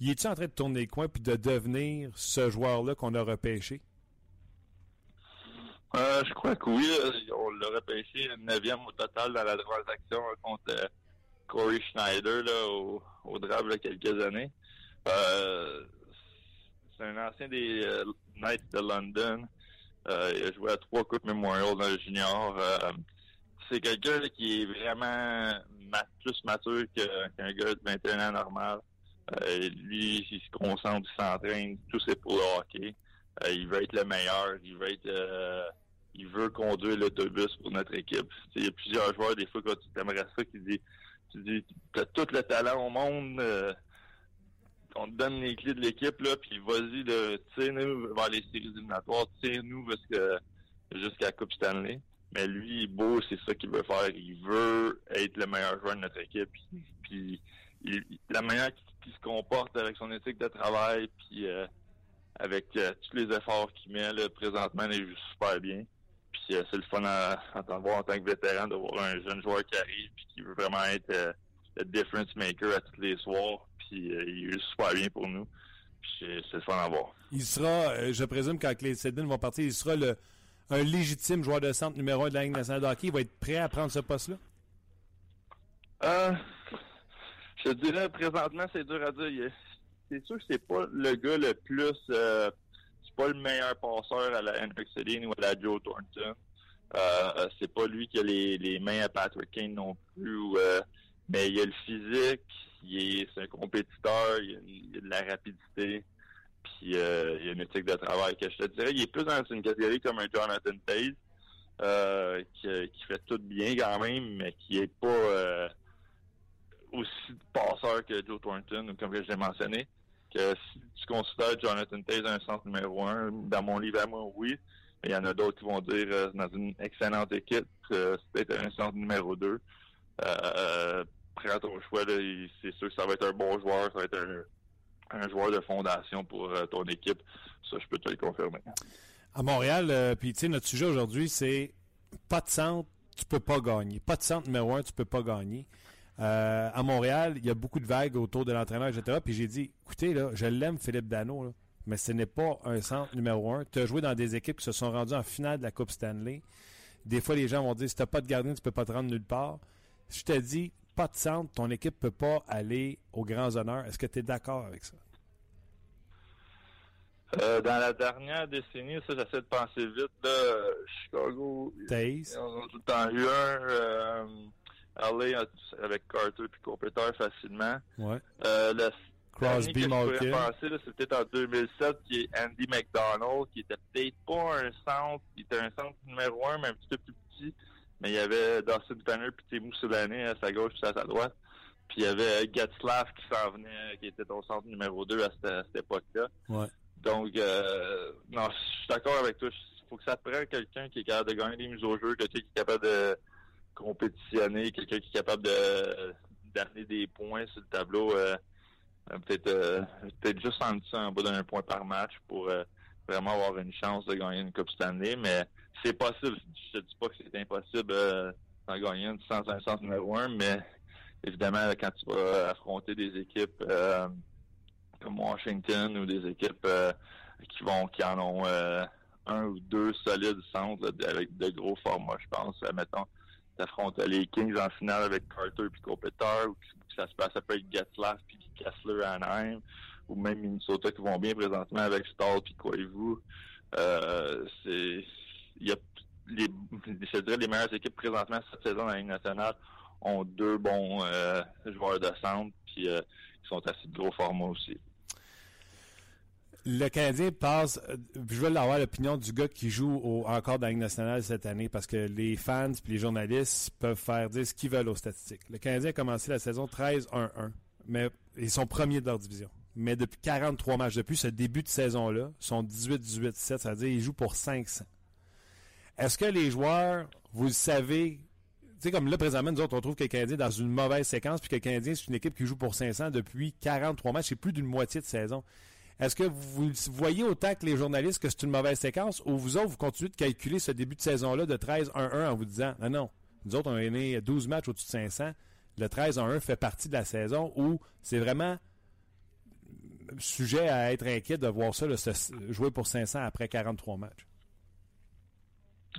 Il est-tu en train de tourner le coin puis de devenir ce joueur-là qu'on a repêché? Euh, je crois que oui. On l'aurait pêché une neuvième au total dans la transaction contre euh, Corey Schneider là, au, au draft il y a quelques années. Euh, c'est un ancien des euh, Knights de London. Euh, il a joué à trois Coupes Memorial dans le junior. c'est quelqu'un qui est vraiment plus mature qu'un gars de 21 ans normal. lui, il se concentre, il s'entraîne, tout c'est pour le hockey. Il veut être le meilleur, il veut être il veut conduire l'autobus pour notre équipe. Il y a plusieurs joueurs, des fois, quand tu aimerais ça, qui disent tu dis, tout le talent au monde, euh, on te donne les clés de l'équipe, puis vas-y, tire-nous vers les séries éliminatoires, tire-nous jusqu'à la Coupe Stanley. Mais lui, beau, c'est ça qu'il veut faire. Il veut être le meilleur joueur de notre équipe. Puis, la manière qu'il se comporte avec son éthique de travail, puis euh, avec euh, tous les efforts qu'il met là, présentement, il joue super bien. Puis euh, c'est le fun à, voir en tant que vétéran de voir un jeune joueur qui arrive puis qui veut vraiment être euh, le difference maker à tous les soirs. Puis il est super bien pour nous. Puis c'est le fun à voir. Il sera, je présume, quand les Sedin vont partir, il sera le, un légitime joueur de centre numéro un de la Ligue nationale de hockey. Il va être prêt à prendre ce poste-là? Euh, je dirais, présentement, c'est dur à dire. C'est sûr que c'est pas le gars le plus pas le meilleur passeur à la Hendrick City ou à la Joe Thornton. Euh, c'est pas lui qui a les, les mains à Patrick Kane non plus. Euh, mais il a le physique, il est, c'est un compétiteur, il a, de la rapidité, puis euh, il a une éthique de travail que je te dirais. Il est plus dans une catégorie comme un Jonathan Taze, euh, qui, fait tout bien quand même, mais qui est pas euh, aussi passeur que Joe Thornton, comme je l'ai mentionné que si tu considères Jonathan Taze un centre numéro un, dans mon livre à moi, oui. Mais il y en a d'autres qui vont dire euh, dans une excellente équipe, euh, c'est peut-être un centre numéro deux. Euh, prends ton choix, c'est sûr que ça va être un bon joueur, ça va être un, joueur de fondation pour euh, ton équipe. Ça, je peux te le confirmer. À Montréal, puis tu sais, notre sujet aujourd'hui, c'est pas de centre, tu peux pas gagner. Pas de centre numéro un, tu peux pas gagner. Euh, à Montréal, il y a beaucoup de vagues autour de l'entraîneur, etc. Puis j'ai dit, écoutez, là, je l'aime, Philippe Dano, mais ce n'est pas un centre numéro un. Tu as joué dans des équipes qui se sont rendues en finale de la Coupe Stanley. Des fois, les gens vont dire, si tu n'as pas de gardien, tu peux pas te rendre nulle part. Je te dis, pas de centre, ton équipe peut pas aller aux grands honneurs. Est-ce que tu es d'accord avec ça? Euh, dans la dernière décennie, ça, j'essaie de penser vite, là, Chicago, Taze. ils ont tout le temps eu un, euh, LA avec Carter puis Cooper facilement. Ouais. Euh, le Crosby, Malkin. penser, c'est peut-être en 2007, qui est Andy McDonald, qui était peut-être pas un centre, il était un centre numéro un, mais un petit peu plus petit. Mais il y avait Dawson Tanner puis Timo Soulané à sa gauche puis à sa droite. Puis il y avait Getzlaff qui s'en venait, qui était au centre numéro 2 à cette, à cette époque-là. Ouais. Donc, euh, non, je suis d'accord avec toi. Il faut que ça prenne quelqu'un qui est capable de gagner des mises au jeu, quelqu'un qui est capable de compétitionner, quelqu'un qui est capable de d'amener des points sur le tableau. euh, peut-être euh, peut-être juste en dessous, en bas d'un point par match pour euh, vraiment avoir une chance de gagner une Coupe Stanley. Mais c'est possible. Je te dis pas que c'est impossible d'en gagner une sans un sens numéro un, mais évidemment, quand tu vas affronter des équipes comme Washington ou des équipes qui vont qui en ont un ou deux solides centres là, avec de gros formats, je pense. Mettons, t'affrontes les Kings en finale avec Carter puis Kopitar, ou que ça se passe, ça peut être Getzlaff puis Kessler à Anaheim, ou même Minnesota qui vont bien présentement avec Stahl puis Koivu. Euh, c'est il y a les je dirais les meilleures équipes présentement cette saison dans la Ligue nationale ont deux bons euh, joueurs de centre puis euh, sont assez de gros formats aussi. Le Canadien passe. euh, Je veux avoir l'opinion du gars qui joue encore dans la Ligue nationale cette année parce que les fans et les journalistes peuvent faire dire ce qu'ils veulent aux statistiques. Le Canadien a commencé la saison 13-1-1, mais ils sont premiers de leur division. Mais depuis 43 matchs, depuis ce début de saison-là, ils sont 18-18-7, ça veut dire qu'ils jouent pour 500. Est-ce que les joueurs, vous le savez, tu sais, comme là, présentement, nous autres, on trouve que le Canadien est dans une mauvaise séquence, puis que le Canadien, c'est une équipe qui joue pour 500 depuis 43 matchs, c'est plus d'une moitié de saison. Est-ce que vous voyez autant que les journalistes que c'est une mauvaise séquence ou vous autres, vous continuez de calculer ce début de saison-là de 13-1-1 en vous disant non, non, nous autres, on est né 12 matchs au-dessus de 500. Le 13-1-1 fait partie de la saison où c'est vraiment sujet à être inquiet de voir ça jouer pour 500 après 43 matchs?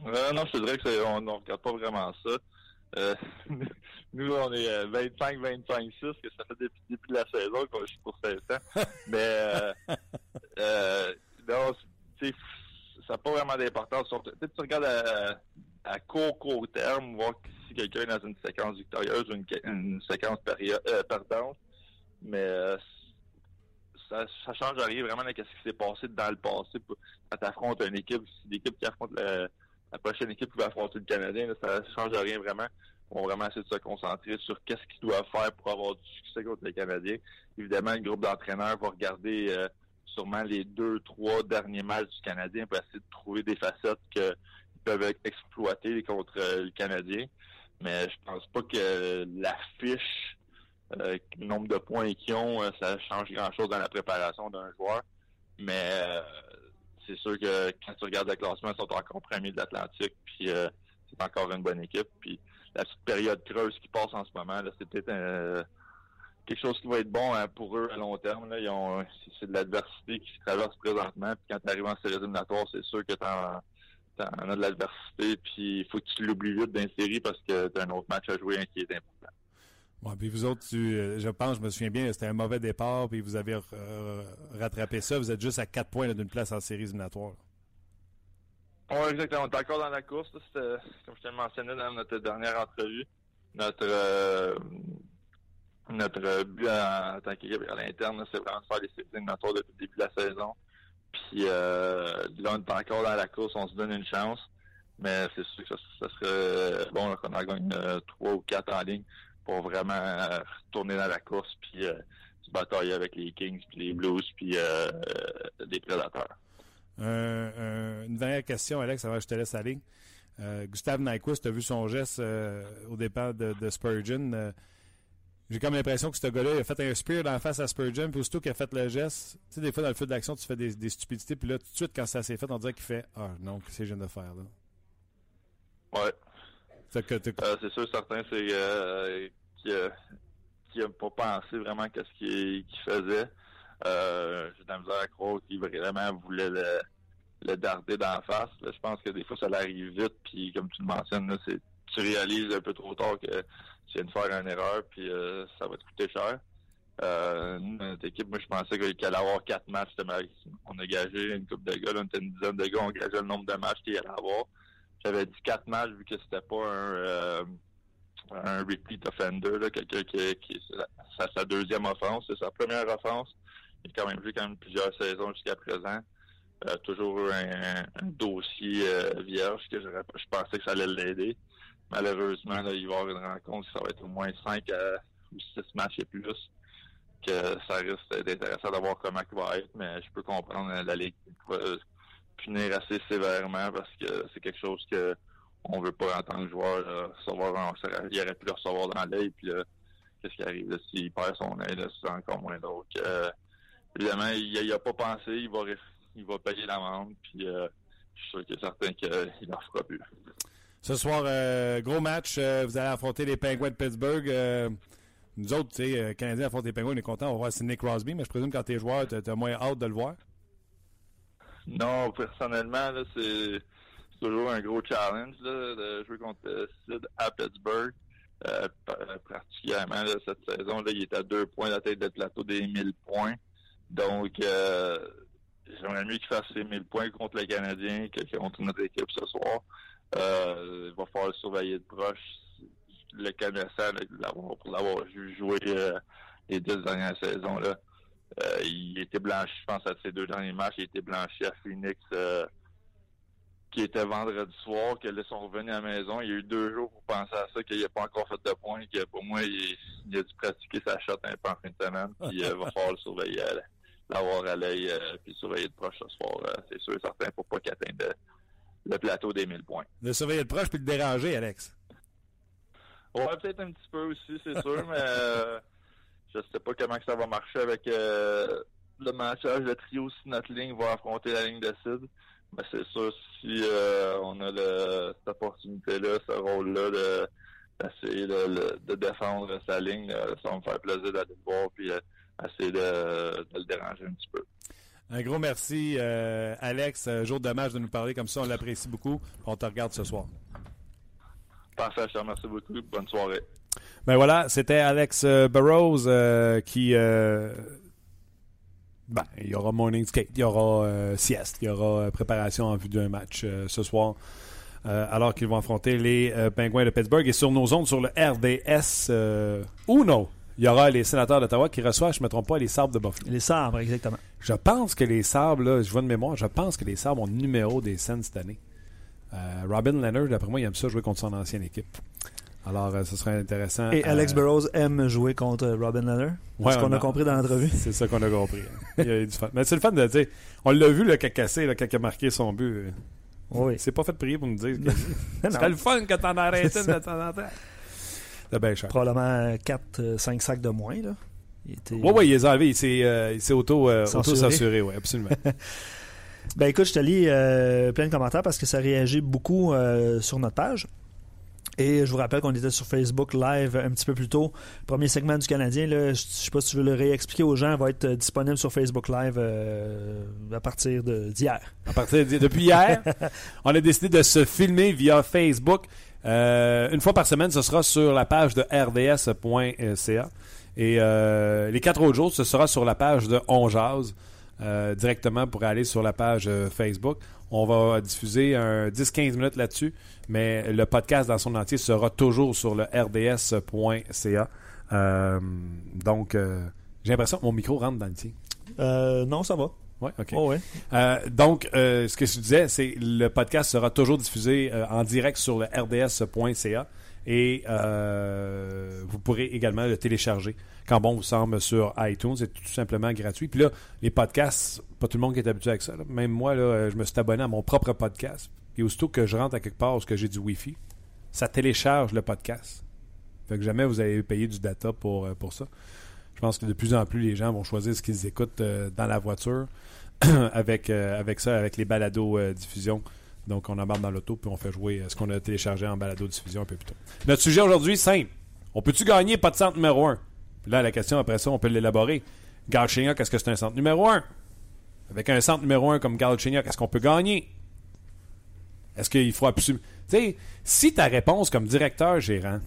Euh, non, c'est- on ne regarde pas vraiment ça. Euh, [LAUGHS] nous, on est euh, 25-25-6, que ça fait depuis le début de la saison qu'on joue pour 500. [LAUGHS] Mais euh, euh, non, ça n'a pas vraiment d'importance. Peut-être tu regardes à, à court, court terme, voir si quelqu'un est dans une séquence victorieuse ou une, une séquence euh, perdante. Mais euh, ça, ça change rien vraiment de ce qui s'est passé dans le passé. Quand tu affrontes une équipe, si l'équipe qui affronte la, la prochaine équipe qui va affronter le Canadien, là, ça change rien vraiment. On va vraiment essayer de se concentrer sur qu'est-ce qu'ils doivent faire pour avoir du succès contre les Canadiens. Évidemment, le groupe d'entraîneurs va regarder euh, sûrement les deux, trois derniers matchs du Canadien pour essayer de trouver des facettes qu'ils peuvent exploiter contre euh, le Canadien. Mais je pense pas que l'affiche, euh, le nombre de points qu'ils ont, euh, ça change grand-chose dans la préparation d'un joueur. Mais euh, c'est sûr que quand tu regardes le classement, ils sont encore premiers de l'Atlantique, puis euh, c'est encore une bonne équipe. Puis la petite période creuse qui passe en ce moment, là, c'est peut-être euh, quelque chose qui va être bon hein, pour eux à long terme. Là. Ils ont, c'est, de l'adversité qui se traverse présentement. Puis quand tu arrives en séries éliminatoires, c'est sûr que tu en as de l'adversité. Puis il faut que tu l'oublies vite d'une série parce que tu as un autre match à jouer hein, qui est important. Puis vous autres, euh, je pense, je me souviens bien, c'était un mauvais départ, puis vous avez euh, rattrapé ça. Vous êtes juste à 4 points d'une place en séries éliminatoires. Oui, exactement. On est encore dans la course. comme je te le mentionnais dans notre dernière entrevue, notre euh, notre but en, tant qu'équipe à l'interne, c'est vraiment de faire les séries éliminatoires depuis le début de la saison. Puis euh, là, on est encore dans la course, on se donne une chance. Mais c'est sûr que ça, serait bon qu'on en gagne trois ou quatre en ligne pour vraiment euh, retourner dans la course puis euh, se batailler avec les Kings puis les Blues puis euh, euh, les Prédateurs. Un- un- une dernière question, Alex, avant que je te laisse aller. Euh, Gustave Nyquist, tu as vu son geste euh, au départ de, de Spurgeon. Euh, J'ai comme l'impression que ce gars-là, il a fait un spear dans la face à Spurgeon, puis aussitôt qu'il a fait le geste, tu sais, des fois dans le feu d'action, tu fais des, des stupidités, puis là, tout de suite, quand ça s'est fait, on dirait qu'il fait Ah non, qu'est-ce que je viens de faire là? Ouais. Euh, c'est sûr, certain, c'est euh, qu'il a, qu'il a pas pensé vraiment qu'est-ce qu'il qu'il faisait. Euh, J'ai de la misère à croire qu'il vraiment voulait le, le darder d'en face. Je pense que des fois, ça l'arrive vite, puis comme tu le mentionnes, tu réalises un peu trop tard que tu viens de faire une erreur, puis euh, ça va te coûter cher. Euh, notre équipe, moi, je pensais qu'il allait avoir quatre matchs. On a gagé une coupe de gars, on était une dizaine de gars, on gageait le nombre de matchs qu'il allait avoir. J'avais dit quatre matchs vu que c'était pas un, euh, repeat offender, quelqu'un qui, sa deuxième offense, c'est sa première offense. Il a quand même vu quand même plusieurs saisons jusqu'à présent. Euh, toujours un, dossier euh, vierge que je, pensais que ça allait l'aider. Malheureusement, là, il va y avoir une rencontre, ça va être au moins cinq ou six matchs et plus que ça risque d'être intéressant d'avoir comment il va être, mais je peux comprendre la Ligue punir assez sévèrement parce que c'est quelque chose que on veut pas en tant que joueur recevoir il aurait pu le recevoir dans l'œil puis qu'est-ce qui arrive s'il perd son œil c'est encore moins donc euh, évidemment il, n'a a pas pensé il va il va payer l'amende puis euh, je suis sûr qu'il certain qu'il n'en fera plus ce soir euh, gros match vous allez affronter les Penguins de Pittsburgh nous autres, tu sais, Canadiens affrontent les Penguins, on est content, on va voir Sidney Crosby, mais je présume que quand t'es joueur, t'as as moins hâte de le voir. Non, personnellement, c'est toujours un gros challenge de jouer contre Sid à Pittsburgh. Euh, particulièrement cette saison, il est à deux points de la tête de plateau des 1000 points. Donc, euh, j'aimerais mieux qu'il fasse ses 1000 points contre les Canadiens que contre notre équipe ce soir. Euh, il va falloir le surveiller de proche. Le connaissant, pour l'avoir vu jouer les deux dernières saisons, là, euh, il était blanchi, je pense, à ses deux derniers matchs. Il était blanchi à Phoenix, euh, qui était vendredi soir, que là, sont revenus à la maison. Il y a eu deux jours pour penser à ça, qu'il n'a pas encore fait de points, que pour moi, il, a dû pratiquer sa shot un peu en fin de semaine. Puis il euh, va falloir le surveiller, l'avoir à l'œil, puis surveiller de proche ce soir, c'est sûr et certain, pour pas qu'il atteigne le plateau des 1000 points. Le surveiller de proche puis le déranger, Alex. Ouais, peut-être un petit peu aussi, c'est sûr, mais je sais pas comment ça va marcher avec euh, le matchage de trio si notre ligne va affronter la ligne de Sid. Mais c'est sûr, si euh, on a cette opportunité-là, ce rôle-là de d'essayer de, défendre sa ligne, ça va me faire plaisir d'aller le voir puis euh, essayer de, de, le déranger un petit peu. Un gros merci, Alex. Jour de match de nous parler comme ça. On l'apprécie beaucoup. On te regarde ce soir. Parfait, je te remercie beaucoup. Bonne soirée. Ben voilà, c'était Alex euh, Burrows euh, qui. Euh, ben, il y aura morning skate, il y aura sieste, il y aura préparation en vue d'un match ce soir. alors qu'ils vont affronter les Penguins de Pittsburgh. Et sur nos ondes, sur le RDS Uno, il y aura les sénateurs d'Ottawa qui reçoivent, je ne me trompe pas, les Sabres de Buffalo. Les Sabres, exactement. Je pense que les Sabres, là, je vois de mémoire, je pense que les Sabres ont le numéro des scènes cette année. Robin Leonard, d'après moi, il aime ça jouer contre son ancienne équipe. Alors, euh, ce serait intéressant. Et Alex euh, Burrows aime jouer contre Robin Leonard? C'est ce qu'on a compris dans l'entrevue. [LAUGHS] C'est ça qu'on a compris. il y a eu du fun. Mais c'est le fun de dire. On l'a vu, le cassé, quand il a marqué son but. Oui. C'est pas fait de prier pour nous dire. [LAUGHS] C'était le fun quand t'en arrêté de temps en temps. C'est bien cher. Probablement 4-5 sacs de moins. Là. Oui, oui, il les a enlevés. Il s'est euh, auto-censuré. oui, absolument. [LAUGHS] ben écoute, je te lis plein de commentaires parce que ça réagit beaucoup sur notre page. Et je vous rappelle qu'on était sur Facebook Live un petit peu plus tôt. Premier segment du Canadien, là, je ne sais pas si tu veux le réexpliquer aux gens, va être disponible sur Facebook Live euh, à partir d'hier. À partir de, depuis hier, [LAUGHS] on a décidé de se filmer via Facebook. Euh, une fois par semaine, ce sera sur la page de rds.ca. Et euh, les quatre autres jours, ce sera sur la page de On directement pour aller sur la page Facebook. On va diffuser un 10-15 minutes là-dessus, mais le podcast dans son entier sera toujours sur le rds.ca. Euh, donc, euh, j'ai l'impression que mon micro rentre dans le tien. Euh, non, ça va. Ouais, OK. Oh, donc, ce que je disais, c'est le podcast sera toujours diffusé en direct sur le rds.ca et vous pourrez également le télécharger quand bon vous semble sur iTunes. C'est tout simplement gratuit. Puis là, les podcasts, pas tout le monde qui est habitué avec ça. Même moi, là, je me suis abonné à mon propre podcast. Et aussitôt que je rentre à quelque part où j'ai du Wi-Fi, ça télécharge le podcast. Fait que jamais vous allez payer du data pour, euh, pour ça. Je pense que de plus en plus, les gens vont choisir ce qu'ils écoutent euh, dans la voiture [CLEARS THROAT] avec, euh, avec ça, avec les balados-diffusion. Donc, on embarque dans l'auto puis on fait jouer ce qu'on a téléchargé en balado-diffusion un peu plus tôt. Notre sujet aujourd'hui, simple. On peut-tu gagner? Pas de centre numéro 1? là, la question après ça, on peut l'élaborer. Galchenyuk, est-ce que c'est un centre numéro 1? Avec un centre numéro 1 comme Galchenyuk, est-ce qu'on peut gagner? Est-ce qu'il faut absolument. Tu sais, si ta réponse comme directeur gérant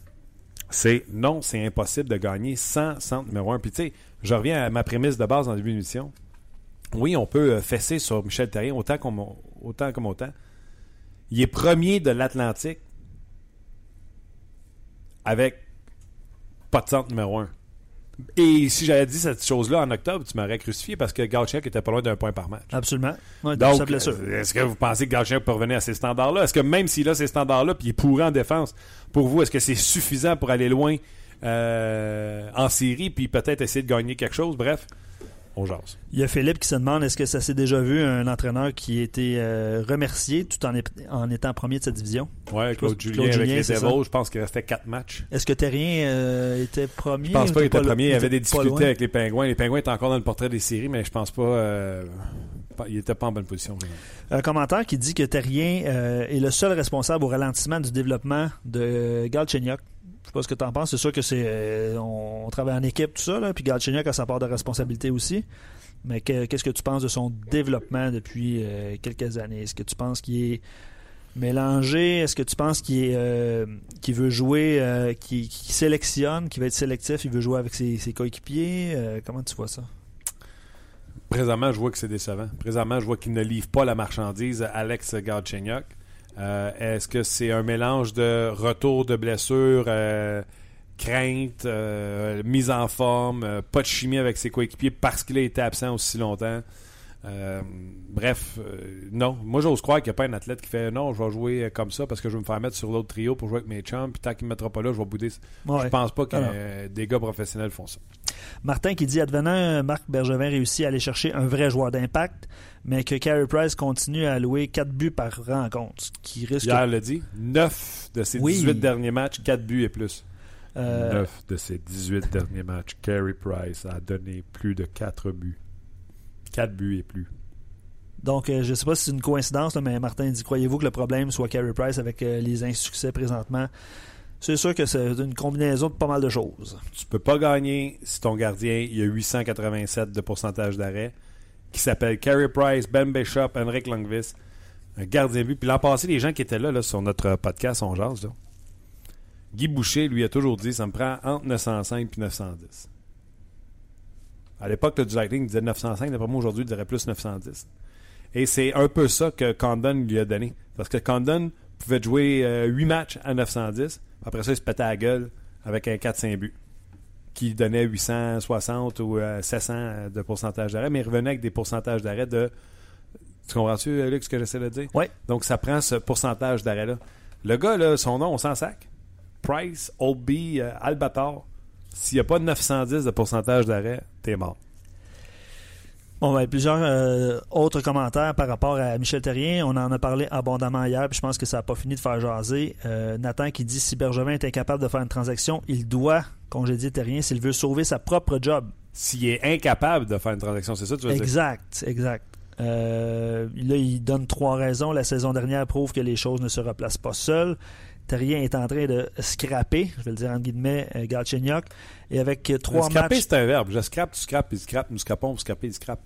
c'est non, c'est impossible de gagner sans centre numéro un. Puis tu sais, je reviens à ma prémisse de base en début d'émission. Oui, on peut euh, fesser sur Michel Terrien autant comme autant. Comme autant. Il est premier de l'Atlantique avec pas de centre numéro un. Et si j'avais dit cette chose-là en octobre, tu m'aurais crucifié parce que Galchenyuk était pas loin d'un point par match. Absolument. Ouais, Donc, euh, est-ce que vous pensez que Galchenyuk peut revenir à ces standards-là? Est-ce que même s'il a ces standards-là puis il est pourri en défense, pour vous, est-ce que c'est suffisant pour aller loin euh, en série puis peut-être essayer de gagner quelque chose? Bref, il y a Philippe qui se demande est-ce que ça s'est déjà vu un entraîneur qui a été euh, remercié tout en, en, étant premier de cette division? Oui, Claude, Julien avec les Devils, je pense qu'il restait quatre matchs. Est-ce que Terrien euh, était premier Je pense pas qu'il était premier. Il y avait des difficultés avec les Pingouins. Les Pingouins étaient encore dans le portrait des séries, mais je pense pas. Euh, il n'était pas en bonne position. Un commentaire qui dit que Terrien est le seul responsable au ralentissement du développement de Galchenyuk pas ce que tu en penses. C'est sûr que c'est euh, on, travaille en équipe, tout ça, là, puis Galchenyuk a sa part de responsabilité aussi. Mais qu'est-ce que tu penses de son développement depuis euh, quelques années? Est-ce que tu penses qu'il est mélangé? Est-ce que tu penses qu'il euh, veut jouer, qu'il sélectionne, qu'il va être sélectif, il veut jouer avec ses, ses coéquipiers? comment tu vois ça? Présentement, je vois que c'est décevant. Présentement, je vois qu'il ne livre pas la marchandise à Alex Galchenyuk. Euh, est-ce que c'est un mélange de retour de blessure, euh, crainte, euh, mise en forme, pas de chimie avec ses coéquipiers parce qu'il a été absent aussi longtemps? bref, non. Moi, j'ose croire qu'il n'y a pas un athlète qui fait non, je vais jouer comme ça parce que je vais me faire mettre sur l'autre trio pour jouer avec mes chums, puis tant qu'il ne me mettra pas là, je vais bouder. Je pense pas que des gars professionnels font ça. Martin qui dit advenant, Marc Bergevin réussit à aller chercher un vrai joueur d'impact mais que Carey Price continue à allouer 4 buts par rencontre. Qui risque Hier, l'a dit, 9 de ses 18 derniers matchs, 4 buts et plus. 9 euh, de ses 18 derniers matchs, Carey Price a donné plus de 4 buts. 4 buts et plus. Donc, euh, je ne sais pas si c'est une coïncidence, mais Martin dit Croyez-vous que le problème soit Carey Price avec euh, les insuccès présentement? C'est sûr que c'est une combinaison de pas mal de choses. Tu peux pas gagner si ton gardien il a 887 de pourcentage d'arrêt qui s'appelle Carey Price, Ben Bishop, Henrik Longvis, un gardien but. Puis l'an passé, les gens qui étaient là, sur notre podcast On Jase, Guy Boucher, lui, a toujours dit ça me prend entre 905 et 910. À l'époque, du Lightning disait 905, d'après moi, aujourd'hui, il dirait plus 910. Et c'est un peu ça que Condon lui a donné. Parce que Condon pouvait jouer 8 euh, matchs à 910. Après ça, il se pétait à la gueule avec un 4-5 buts qui donnait 860 ou 700 euh, de pourcentage d'arrêt, mais il revenait avec des pourcentages d'arrêt de. Tu comprends-tu, Luc, ce que j'essaie de dire? Oui. Donc, ça prend ce pourcentage d'arrêt-là. Le gars, là, son nom, on s'en sac. Price, Oldby, euh, Albator. S'il n'y a pas de 910 de pourcentage d'arrêt, t'es mort. Bon, ben, plusieurs euh, autres commentaires par rapport à Michel Terrien. On en a parlé abondamment hier, puis je pense que ça n'a pas fini de faire jaser. Nathan qui dit si Bergevin est incapable de faire une transaction, il doit congédier Terrien s'il veut sauver sa propre job. S'il est incapable de faire une transaction, c'est ça que tu veux exact, dire? Exact, euh, là, il donne trois raisons. La saison dernière prouve que les choses ne se replacent pas seules. Terrien est en train de scraper, je vais le dire en guillemets, euh, Galchenyuk. Et avec trois scraper, c'est un verbe. Je scrape, tu scrapes, il scrape, nous scrapons, vous scrapez, il scrape.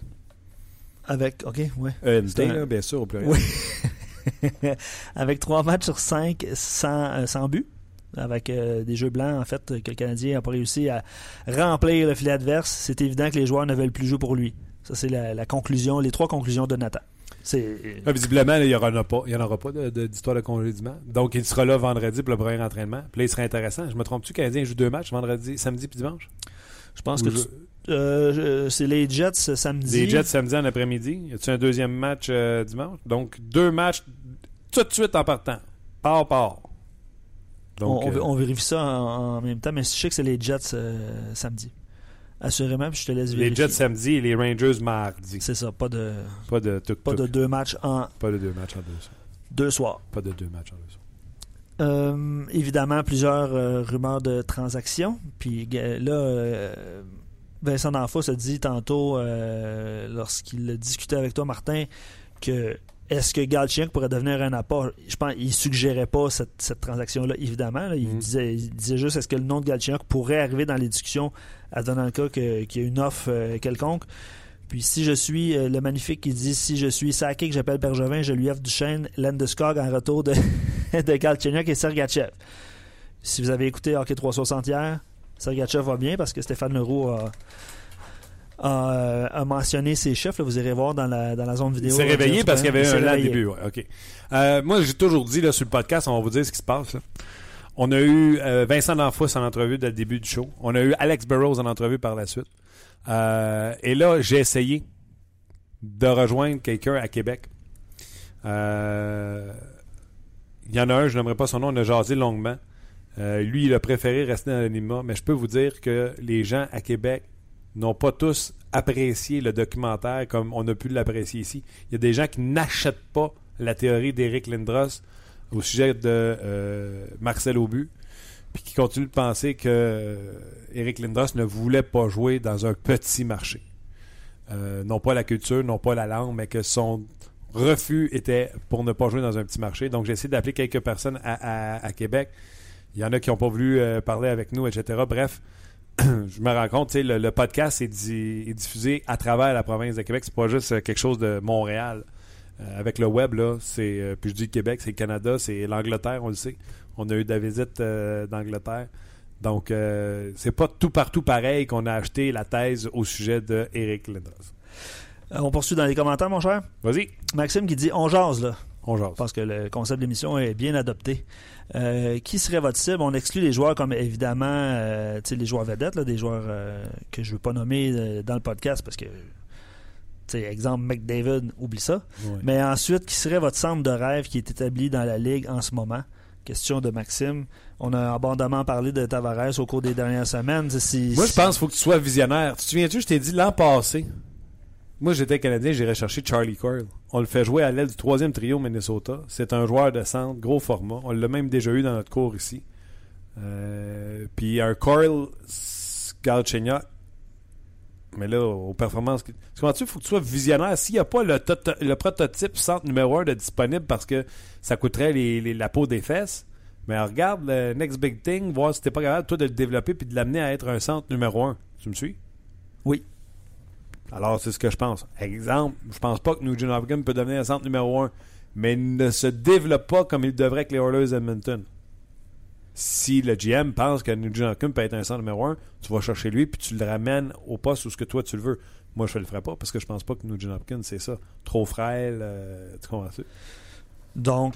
Avec, OK, oui. Euh, bien sûr, au pluriel. Oui. [LAUGHS] avec trois matchs sur cinq sans, sans but avec euh, des jeux blancs, en fait, que le Canadien n'a pas réussi à remplir le filet adverse, c'est évident que les joueurs ne veulent plus jouer pour lui. Ça, c'est la, conclusion, les trois conclusions de Nathan. Visiblement, il n'y en aura pas, il y en aura pas d'histoire de, de, congédiement. Donc, il sera là vendredi pour le premier entraînement. Puis là, il serait intéressant. Je me trompe-tu, Canadien joue deux matchs vendredi, samedi puis dimanche? Je pense que euh, c'est les Jets samedi. Les Jets samedi en après-midi. Y a-tu un deuxième match euh, dimanche? Donc, deux matchs tout de suite en partant. Par, par on, vérifie ça en, même temps, mais je sais que c'est les Jets euh, samedi. Assurément, puis je te laisse vérifier. Les Jets samedi et les Rangers mardi. C'est ça, pas de, pas de, pas de deux matchs en. Pas de deux matchs en deux soirs. Deux soirs. Pas de deux matchs en deux soirs. Euh, évidemment, plusieurs euh, rumeurs de transactions. Puis là, Vincent D'Anfos a dit tantôt, lorsqu'il discutait avec toi, Martin, que est-ce que Galchenyuk pourrait devenir un apport? Je pense qu'il suggérait pas cette, transaction-là, évidemment. Il, mm. disait, disait, juste est-ce que le nom de Galchenyuk pourrait arriver dans les discussions à dans le cas qu'il y a une offre euh, quelconque. Puis si je suis euh, le magnifique qui dit si je suis saqué que j'appelle Bergevin, je lui offre du chêne Landeskog en retour de, [LAUGHS] de Galchenyuk et Sergachev. Si vous avez écouté Hockey 360 hier, Sergachev va bien parce que Stéphane Leroux a, a, euh, a mentionné ses chiffres. là. vous irez voir dans la, dans la zone vidéo. Il s'est réveillé parce qu'il y avait un lent début. ouais. Euh, moi, j'ai toujours dit là, sur le podcast, on va vous dire ce qui se passe. là. On a eu euh, Vincent D'Anfos en entrevue dès le début du show. On a eu Alex Burrows en entrevue par la suite. Euh, et là, j'ai essayé de rejoindre quelqu'un à Québec. Euh, Il y en a un, je n'aimerais pas son nom, on a jasé longuement. Lui, il a préféré rester dans l'anonymat, mais je peux vous dire que les gens à Québec n'ont pas tous apprécié le documentaire comme on a pu l'apprécier ici. Il y a des gens qui n'achètent pas la théorie d'Éric Lindros au sujet de euh, Marcel Aubu, puis qui continuent de penser que euh, Éric Lindros ne voulait pas jouer dans un petit marché. Euh, non pas la culture, non pas la langue, mais que son refus était pour ne pas jouer dans un petit marché. Donc j'ai essayé d'appeler quelques personnes à, Québec. Il y en a qui n'ont pas voulu euh, parler avec nous, etc. Bref, [CLEARS THROAT] je me rends compte, le, le podcast est, est diffusé à travers la province de Québec. C'est pas juste euh, quelque chose de Montréal. Euh, avec le web, là, c'est. euh, puis je dis Québec, c'est le Canada, c'est l'Angleterre, on le sait. On a eu de la visite euh, d'Angleterre. Donc, euh, c'est pas tout partout pareil qu'on a acheté la thèse au sujet de Eric Lindros. Euh, on poursuit dans les commentaires, mon cher. Vas-y, Maxime qui dit On jase, là. on jase. Je pense que le concept de l'émission est bien adopté. Euh, qui serait votre cible? On exclut les joueurs comme évidemment les joueurs vedettes, là, des joueurs que je ne veux pas nommer dans le podcast parce que, exemple, McDavid, oublie ça. Mais ensuite, qui serait votre centre de rêve qui est établi dans la Ligue en ce moment? Question de Maxime. On a abondamment parlé de Tavares au cours des dernières semaines. Si- Moi, je pense qu'il faut que tu sois visionnaire. Tu te souviens-tu, je t'ai dit l'an passé, moi j'étais Canadien, j'ai recherché Charlie Coyle. On le fait jouer à l'aile du troisième trio Minnesota. C'est un joueur de centre, gros format. On l'a même déjà eu dans notre cours ici. Euh, puis un Coyle Galchenyuk, mais là, aux performances. Comment tu faut que tu sois visionnaire. S'il n'y a pas le, tot- le prototype centre numéro 1 de disponible parce que ça coûterait les- les- la peau des fesses, mais regarde le next big thing, voir si t'es pas capable, toi, de le développer puis de l'amener à être un centre numéro 1. Tu me suis? Oui. Alors, c'est ce que je pense. Exemple, je pense pas que Nugent Hopkins peut devenir un centre numéro 1, mais il ne se développe pas comme il devrait avec les Oilers Edmonton. Si le GM pense que Nugent Hopkins peut être un centre numéro 1, tu vas chercher lui puis tu le ramènes au poste où ce que toi tu le veux. Moi, je ne le ferai pas parce que je pense pas que Nugent Hopkins, c'est ça. Trop frêle, euh, tu comprends ça? Donc,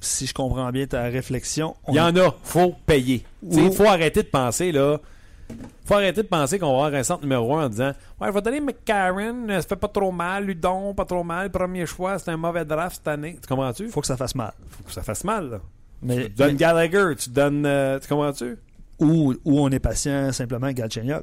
si je comprends bien ta réflexion, on Il y en a, faut payer. Il faut arrêter de penser, là. faut arrêter de penser qu'on va avoir un centre numéro 1 en disant Ouais, je vais donner McCarron, ça fait pas trop mal, Ludon, pas trop mal, premier choix, c'est un mauvais draft cette année. Tu comprends-tu? faut que ça fasse mal. Faut que ça fasse mal, là. Mais, Tu donnes mais- Gallagher, tu donnes. euh, tu comprends-tu? ou, ou on est patient simplement Galchenyuk.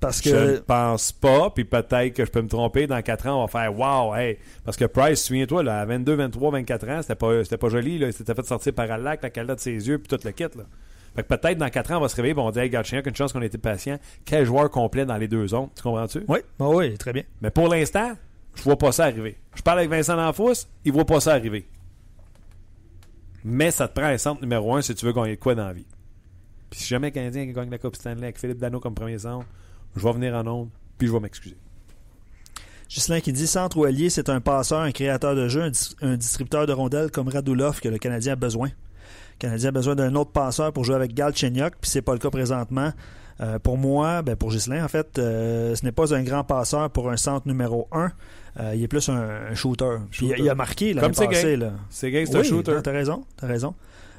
Parce Je ne que pense pas, puis peut-être que je peux me tromper. Dans 4 ans, on va faire Wow, hey. Parce que Price, souviens-toi, là, à 22, 23, 24 ans, c'était pas, c'était pas joli. Là. Il s'était fait sortir par Allac, la calotte de ses yeux, puis tout le kit. Là. Fait que peut-être dans 4 ans, on va se réveiller et on va dire Hey, Galchenyuk, une chance qu'on a été patient. Quel joueur complet dans les deux zones. Tu comprends-tu? oui, bah oui, très bien. Mais pour l'instant, je vois pas ça arriver. Je parle avec Vincent D'Anfous, il voit pas ça arriver. Mais ça te prend un centre numéro un si tu veux gagner de quoi dans la vie. Puis si jamais le Canadien gagne la Coupe Stanley avec Philippe Dano comme premier centre, je vais venir en onde, puis je vais m'excuser. Ghislain qui dit centre ou allié, c'est un passeur, un créateur de jeu, un, un distributeur de rondelles comme Radulov que le Canadien a besoin. Le Canadien a besoin d'un autre passeur pour jouer avec Galchenyuk, puis c'est pas le cas présentement. Euh, pour moi, ben pour Ghislain, en fait, euh, ce n'est pas un grand passeur pour un centre numéro 1. il est plus un, un shooter. Puis il a- il a marqué l'année passée. Là. C'est gay, c'est Oui, un shooter. T'as raison, t'as raison.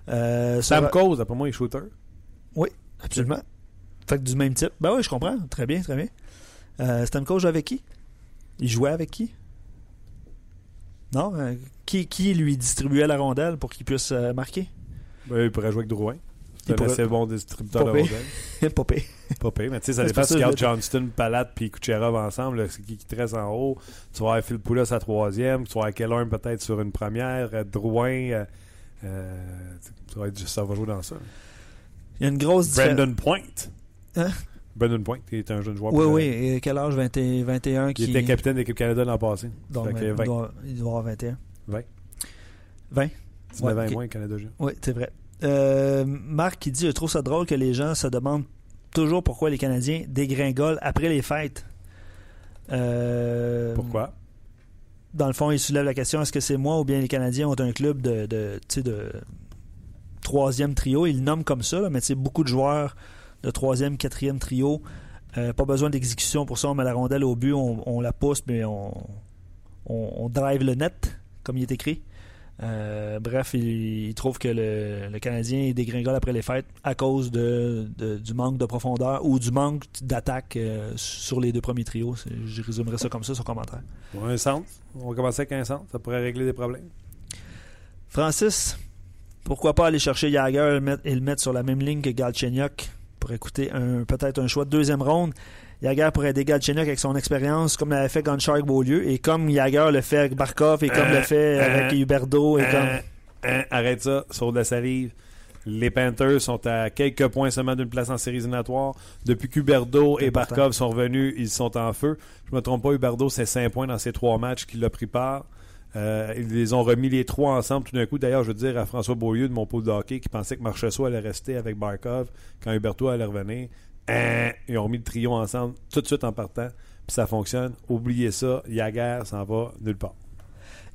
Euh, Sam sur- Cause, après moi, il est shooter. Oui, absolument. Fait que du même type. Ben oui, je comprends. Très bien, très bien. Euh, Stamkos joue avec qui? Il jouait avec qui? Non euh, qui, qui lui distribuait la rondelle pour qu'il puisse euh, marquer? Ben, il pourrait jouer avec Drouin. C'est un assez bon distributeur de pire. rondelles. Popé. Pire, [LAUGHS] mais tu sais, ça dépend si tu Johnston, Palat puis Kucherov ensemble, c'est qui qui te reste en haut? Tu vas avoir Phil Poulos à troisième, tu vas avoir peut-être sur une première, euh, Drouin, euh, euh, ça, va être juste- ça va jouer dans ça. Il y a une grosse différence. Brandon Point. Hein? Brandon Point, qui est un jeune joueur. Oui, oui. Et quel âge? 20 et 21 Il était capitaine de l'équipe Canada l'an passé. Donc, il, 20. doit, il doit avoir 21. 20. 20 19 ans Ouais, et ok. moins Canada Jeune. Oui, c'est vrai. Euh, Marc qui dit Je trouve ça drôle que les gens se demandent toujours pourquoi les Canadiens dégringolent après les fêtes. Euh, Pourquoi? dans le fond, il soulève la question est-ce que c'est moi ou bien les Canadiens ont un club de, de, de troisième trio? Il le nomme comme ça, là, mais c'est beaucoup de joueurs de troisième, quatrième trio. Euh, pas besoin d'exécution pour ça. On met la rondelle au but, on, on la pousse, mais on, on, on drive le net, comme il est écrit. Euh, bref, il, il trouve que le, le Canadien dégringole après les fêtes à cause de, de- du manque de profondeur ou du manque d'attaque euh, sur les deux premiers trios. Je résumerai ça comme ça, son commentaire. Un centre. On va commencer avec un centre. Ça pourrait régler des problèmes. Francis, pourquoi pas aller chercher Jagger et le mettre, sur la même ligne que Galchenyuk pour écouter peut-être un choix de deuxième ronde? Jagger pourrait aider Galchenyuk avec son expérience, comme l'avait fait Gonchar Beaulieu, et comme Jagger le fait avec Barkov, et comme Euh, le fait euh, avec Huberdo, et comme... hein, arrête ça, sur de la salive. Les Panthers sont à quelques points seulement d'une place en séries éliminatoires. Depuis qu'Huberdo et important. Barkov sont revenus, ils sont en feu. Je me trompe pas, Huberdo, c'est 5 points dans ces trois matchs qu'il a pris part. Euh, ils les ont remis les trois ensemble tout d'un coup. D'ailleurs, je veux dire à François Beaulieu de mon pôle de hockey qui pensait que Marchessault allait rester avec Barkov quand Huberto allait revenir. Hein, ils ont remis le trio ensemble tout de suite en partant. Puis ça fonctionne. Oubliez ça. Yaguer s'en va nulle part.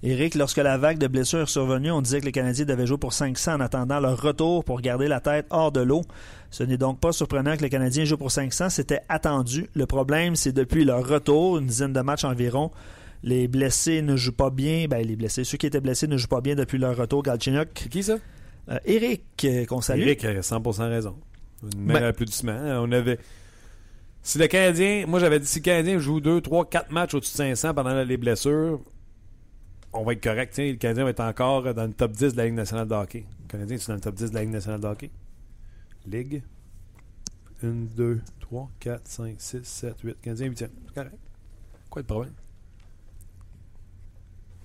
Eric, lorsque la vague de blessures est survenue, on disait que les Canadiens devaient jouer pour 500 en attendant leur retour pour garder la tête hors de l'eau. Ce n'est donc pas surprenant que les Canadiens jouent pour 500, c'était attendu. Le problème, c'est depuis leur retour, une dizaine de matchs environ, les blessés ne jouent pas bien. Ben, les blessés, ceux qui étaient blessés ne jouent pas bien depuis leur retour. Galchenyuk. C'est qui ça? Euh, Eric, euh, qu'on salue. Eric a 100% raison. Une Ben- applaudissement. On avait. Si le Canadien, moi j'avais dit si le Canadien joue 2, 3, 4 matchs au-dessus de 500 pendant les blessures, on va être correct. Tiens, le Canadien va être encore dans le top 10 de la Ligue nationale de hockey. Le Canadien, c'est dans le top 10 de la Ligue nationale de hockey. Ligue. 1, 2, 3, 4, 5, 6, 7, 8. Canadien 8 C'est correct. Quoi le problème?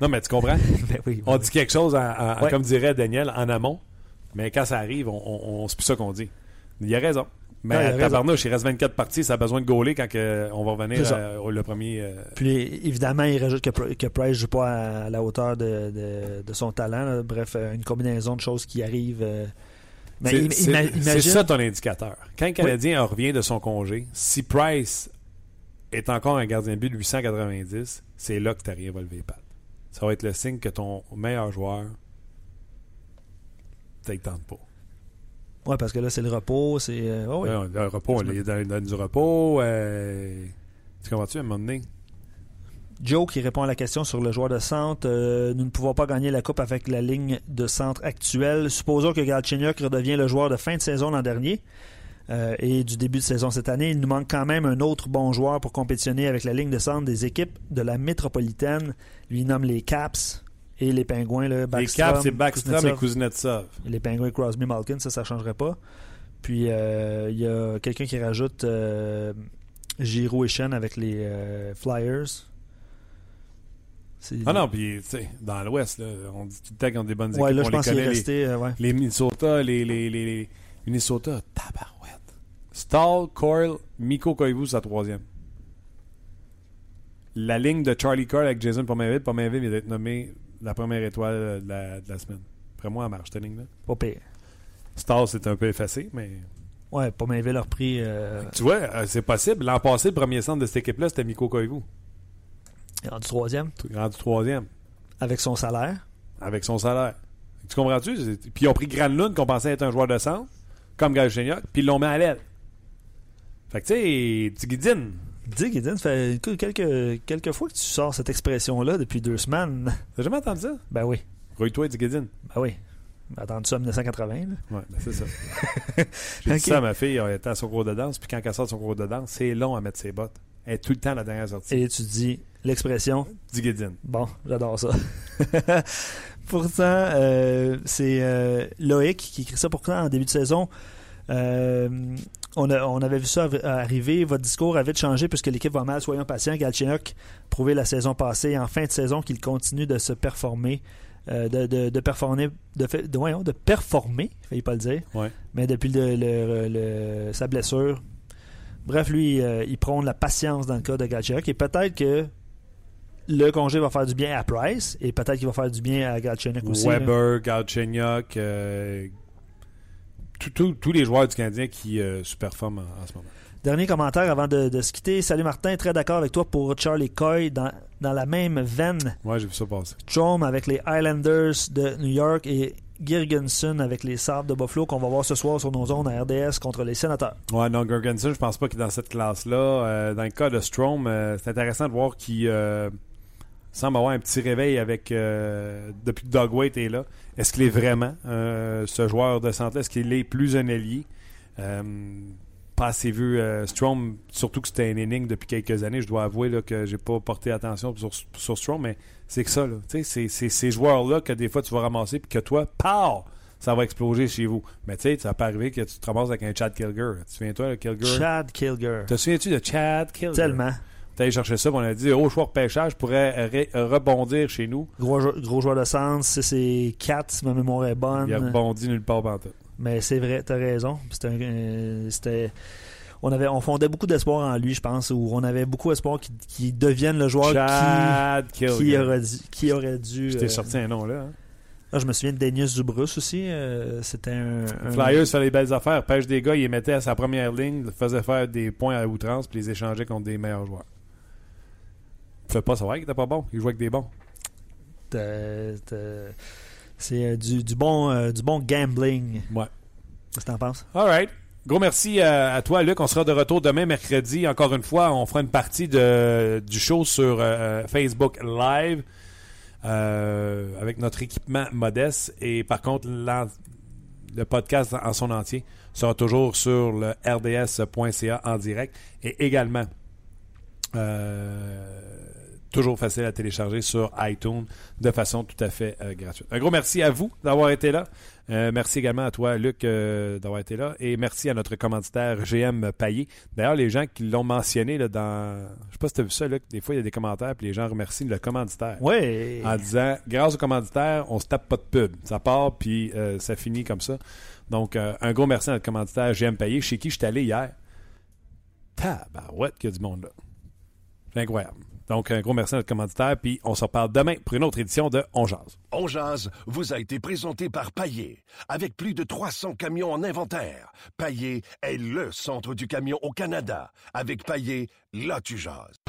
Non, mais tu comprends? [LAUGHS] Ben oui, On dit quelque chose, en- en- Ouais. comme dirait Daniel, en amont, mais quand ça arrive, on, on, on- c'est plus ça qu'on dit. Il a raison. Mais raison. tabarnouche, il reste 24 parties, ça a besoin de gauler quand que on va revenir euh, au- le premier. euh, Puis évidemment, il rajoute que, Pr- que Price joue pas à, à la hauteur de, de- de son talent. là. Bref, euh, une combinaison de choses qui arrivent. euh. Mais c'est- imagine, ça ton indicateur. Quand le Canadien revient de son congé, si Price est encore un gardien de but de 890, c'est là que tu rien va lever les pattes. Ça va être le signe que ton meilleur joueur, ne tente pas. Ouais, parce que là, c'est le repos. C'est euh, oh oui. Ouais, le repos, on donne, donne du repos. euh, tu comprends-tu à un moment donné? Joe qui répond à la question sur le joueur de centre. euh, nous ne pouvons pas gagner la coupe avec la ligne de centre actuelle. Supposons que Galchenyuk redevient le joueur de fin de saison l'an dernier euh, et du début de saison cette année. Il nous manque quand même un autre bon joueur pour compétitionner avec la ligne de centre des équipes de la métropolitaine. Lui il nomme les Caps et les Pingouins. Là, Les Backstrom, Caps, c'est Backstrom et Kuznetsov. Et les Penguins Crosby Malkin, ça, ça changerait pas. Puis euh, il y a quelqu'un qui rajoute euh, Giroud et Chen avec les euh, Flyers. Ah non, puis tu sais, dans l'Ouest, là, on dit tout le temps qu'ils ont des bonnes équipes. Là, on je les pense est les- euh, ouais. Les Minnesota, les, les, les, les Minnesota, tabarouette. Stahl, Coyle, Miko Koivu, sa troisième. La ligne de Charlie Coyle avec Jason Pominville, Pominville vient d'être nommé la première étoile de la, de la semaine. Après moi, elle marche, cette ligne-là. Pas pire. Stahl, c'est un peu effacé, mais... Ouais, pas Mainville leur prix. euh, Tu vois, euh, c'est possible. L'an passé, le premier centre de cette équipe-là, c'était Miko Koivu. il est rendu troisième Rendu troisième, avec son salaire. avec son salaire. Tu comprends-tu? Puis ils ont pris Granlund, qu'on pensait être un joueur de centre, comme Galchenyuk, puis ils l'ont mis à l'aile. Fait que tu sais, Tigidine, Dis, ça fait quelques, quelques fois que tu sors cette expression-là depuis deux semaines. t'as jamais entendu ça? Ben oui. Rouille-toi, Tigidine. Ben oui. Attendu ça en 1980. là. Ouais, ben c'est ça. [LAUGHS] J'ai dit ça à ma fille, elle était à son cours de danse, puis quand elle sort de son cours de danse, c'est long à mettre ses bottes. Elle est tout le temps à la dernière sortie. Et tu dis l'expression Tigidine. Bon, j'adore ça. [LAUGHS] pourtant, euh, c'est euh, Loïc qui écrit ça. Pourtant, en début de saison, on, a- on avait vu ça arri- arriver. Votre discours a vite changé puisque l'équipe va mal. Soyons patients. Galchenyuk prouvé la saison passée, en fin de saison, qu'il continue de se performer. euh, de, de, de performer de, de, voyons, de performer, pas le dire, Ouais. mais depuis le, le- le- sa blessure. Bref, lui, euh, il prône la patience dans le cas de Galchenyuk et peut-être que le congé va faire du bien à Price et peut-être qu'il va faire du bien à Galchenyuk aussi. Weber, Galchenyuk, euh, tous les joueurs du Canadien qui euh, sous-performent en, en ce moment. Dernier commentaire avant de, de se quitter. Salut Martin, très d'accord avec toi pour Charlie Coy dans, dans la même veine. Ouais, j'ai vu ça passer. Strom avec les Highlanders de New York et Girgensen avec les Sabres de Buffalo qu'on va voir ce soir sur nos zones à RDS contre les sénateurs. Ouais, non, Gergensen, je pense pas qu'il est dans cette classe-là. Euh, dans le cas de Strom, euh, c'est intéressant de voir qu'il euh, semble avoir un petit réveil avec depuis que Doug Waite est là. Est-ce qu'il est vraiment ce joueur de santé? Est-ce qu'il est plus un allié? pas assez vu Strom, surtout que c'était un inning depuis quelques années. Je dois avouer là, que j'ai pas porté attention sur, sur Strom, mais c'est que ça. C'est ces joueurs-là que des fois tu vas ramasser puis que toi, pow! ça va exploser chez vous. Mais tu sais, ça peut arriver que tu te ramasses avec un Chad Kilger. Tu te souviens-toi de Kilger? Chad Kilger. Te souviens-tu de Chad Kilger? Tellement. Tu allé chercher ça, on a dit, oh, choix de pêchage pourrait rebondir chez nous. Gros, gros joueur de sens, c'est 4, si ma mémoire est bonne. Il a rebondi nulle part tout. Mais c'est vrai, t'as raison. Euh, c'était on avait on fondait beaucoup d'espoir en lui, je pense, ou on avait beaucoup d'espoir qu'il devienne le joueur qui, qui, aurait dû, qui aurait dû. Je t'ai euh, sorti un nom là. Hein? Ah, je me souviens de Danius Zubrus aussi. Euh, c'était un, Flyers fait les belles affaires. Pêche des gars, il les mettait à sa première ligne, faisait faire des points à outrance, puis les échangeait contre des meilleurs joueurs. Tu fais pas savoir qu'il était pas bon. Il jouait avec des bons. C'est euh, du, du, bon, euh, du bon gambling. Ouais. Qu'est-ce que t'en penses? All right. Gros merci à, toi, Luc. On sera de retour demain, mercredi. Encore une fois, on fera une partie de, du show sur Facebook Live. Euh, avec notre équipement modeste. Et par contre, le podcast en son entier sera toujours sur le rds.ca en direct et également euh, toujours facile à télécharger sur iTunes de façon tout à fait euh, gratuite. Un gros merci à vous d'avoir été là. Euh, merci également à toi, Luc, euh, d'avoir été là. Et merci à notre commanditaire GM Payé. D'ailleurs, les gens qui l'ont mentionné là, dans. Je sais pas si tu as vu ça, Luc. Des fois, il y a des commentaires, puis les gens remercient le commanditaire. Oui. En disant, grâce au commanditaire, on se tape pas de pub. Ça part, puis ça finit comme ça. Donc, un gros merci à notre commanditaire GM Payé, chez qui je suis allé hier. Tabarouette qu'il y a du monde là. C'est incroyable. Donc, un gros merci à notre commanditaire, puis on se reparle demain pour une autre édition de On Jazz. On vous a été présenté par Paillé, avec plus de 300 camions en inventaire. Paillé est le centre du camion au Canada. Avec Paillé, là tu jases.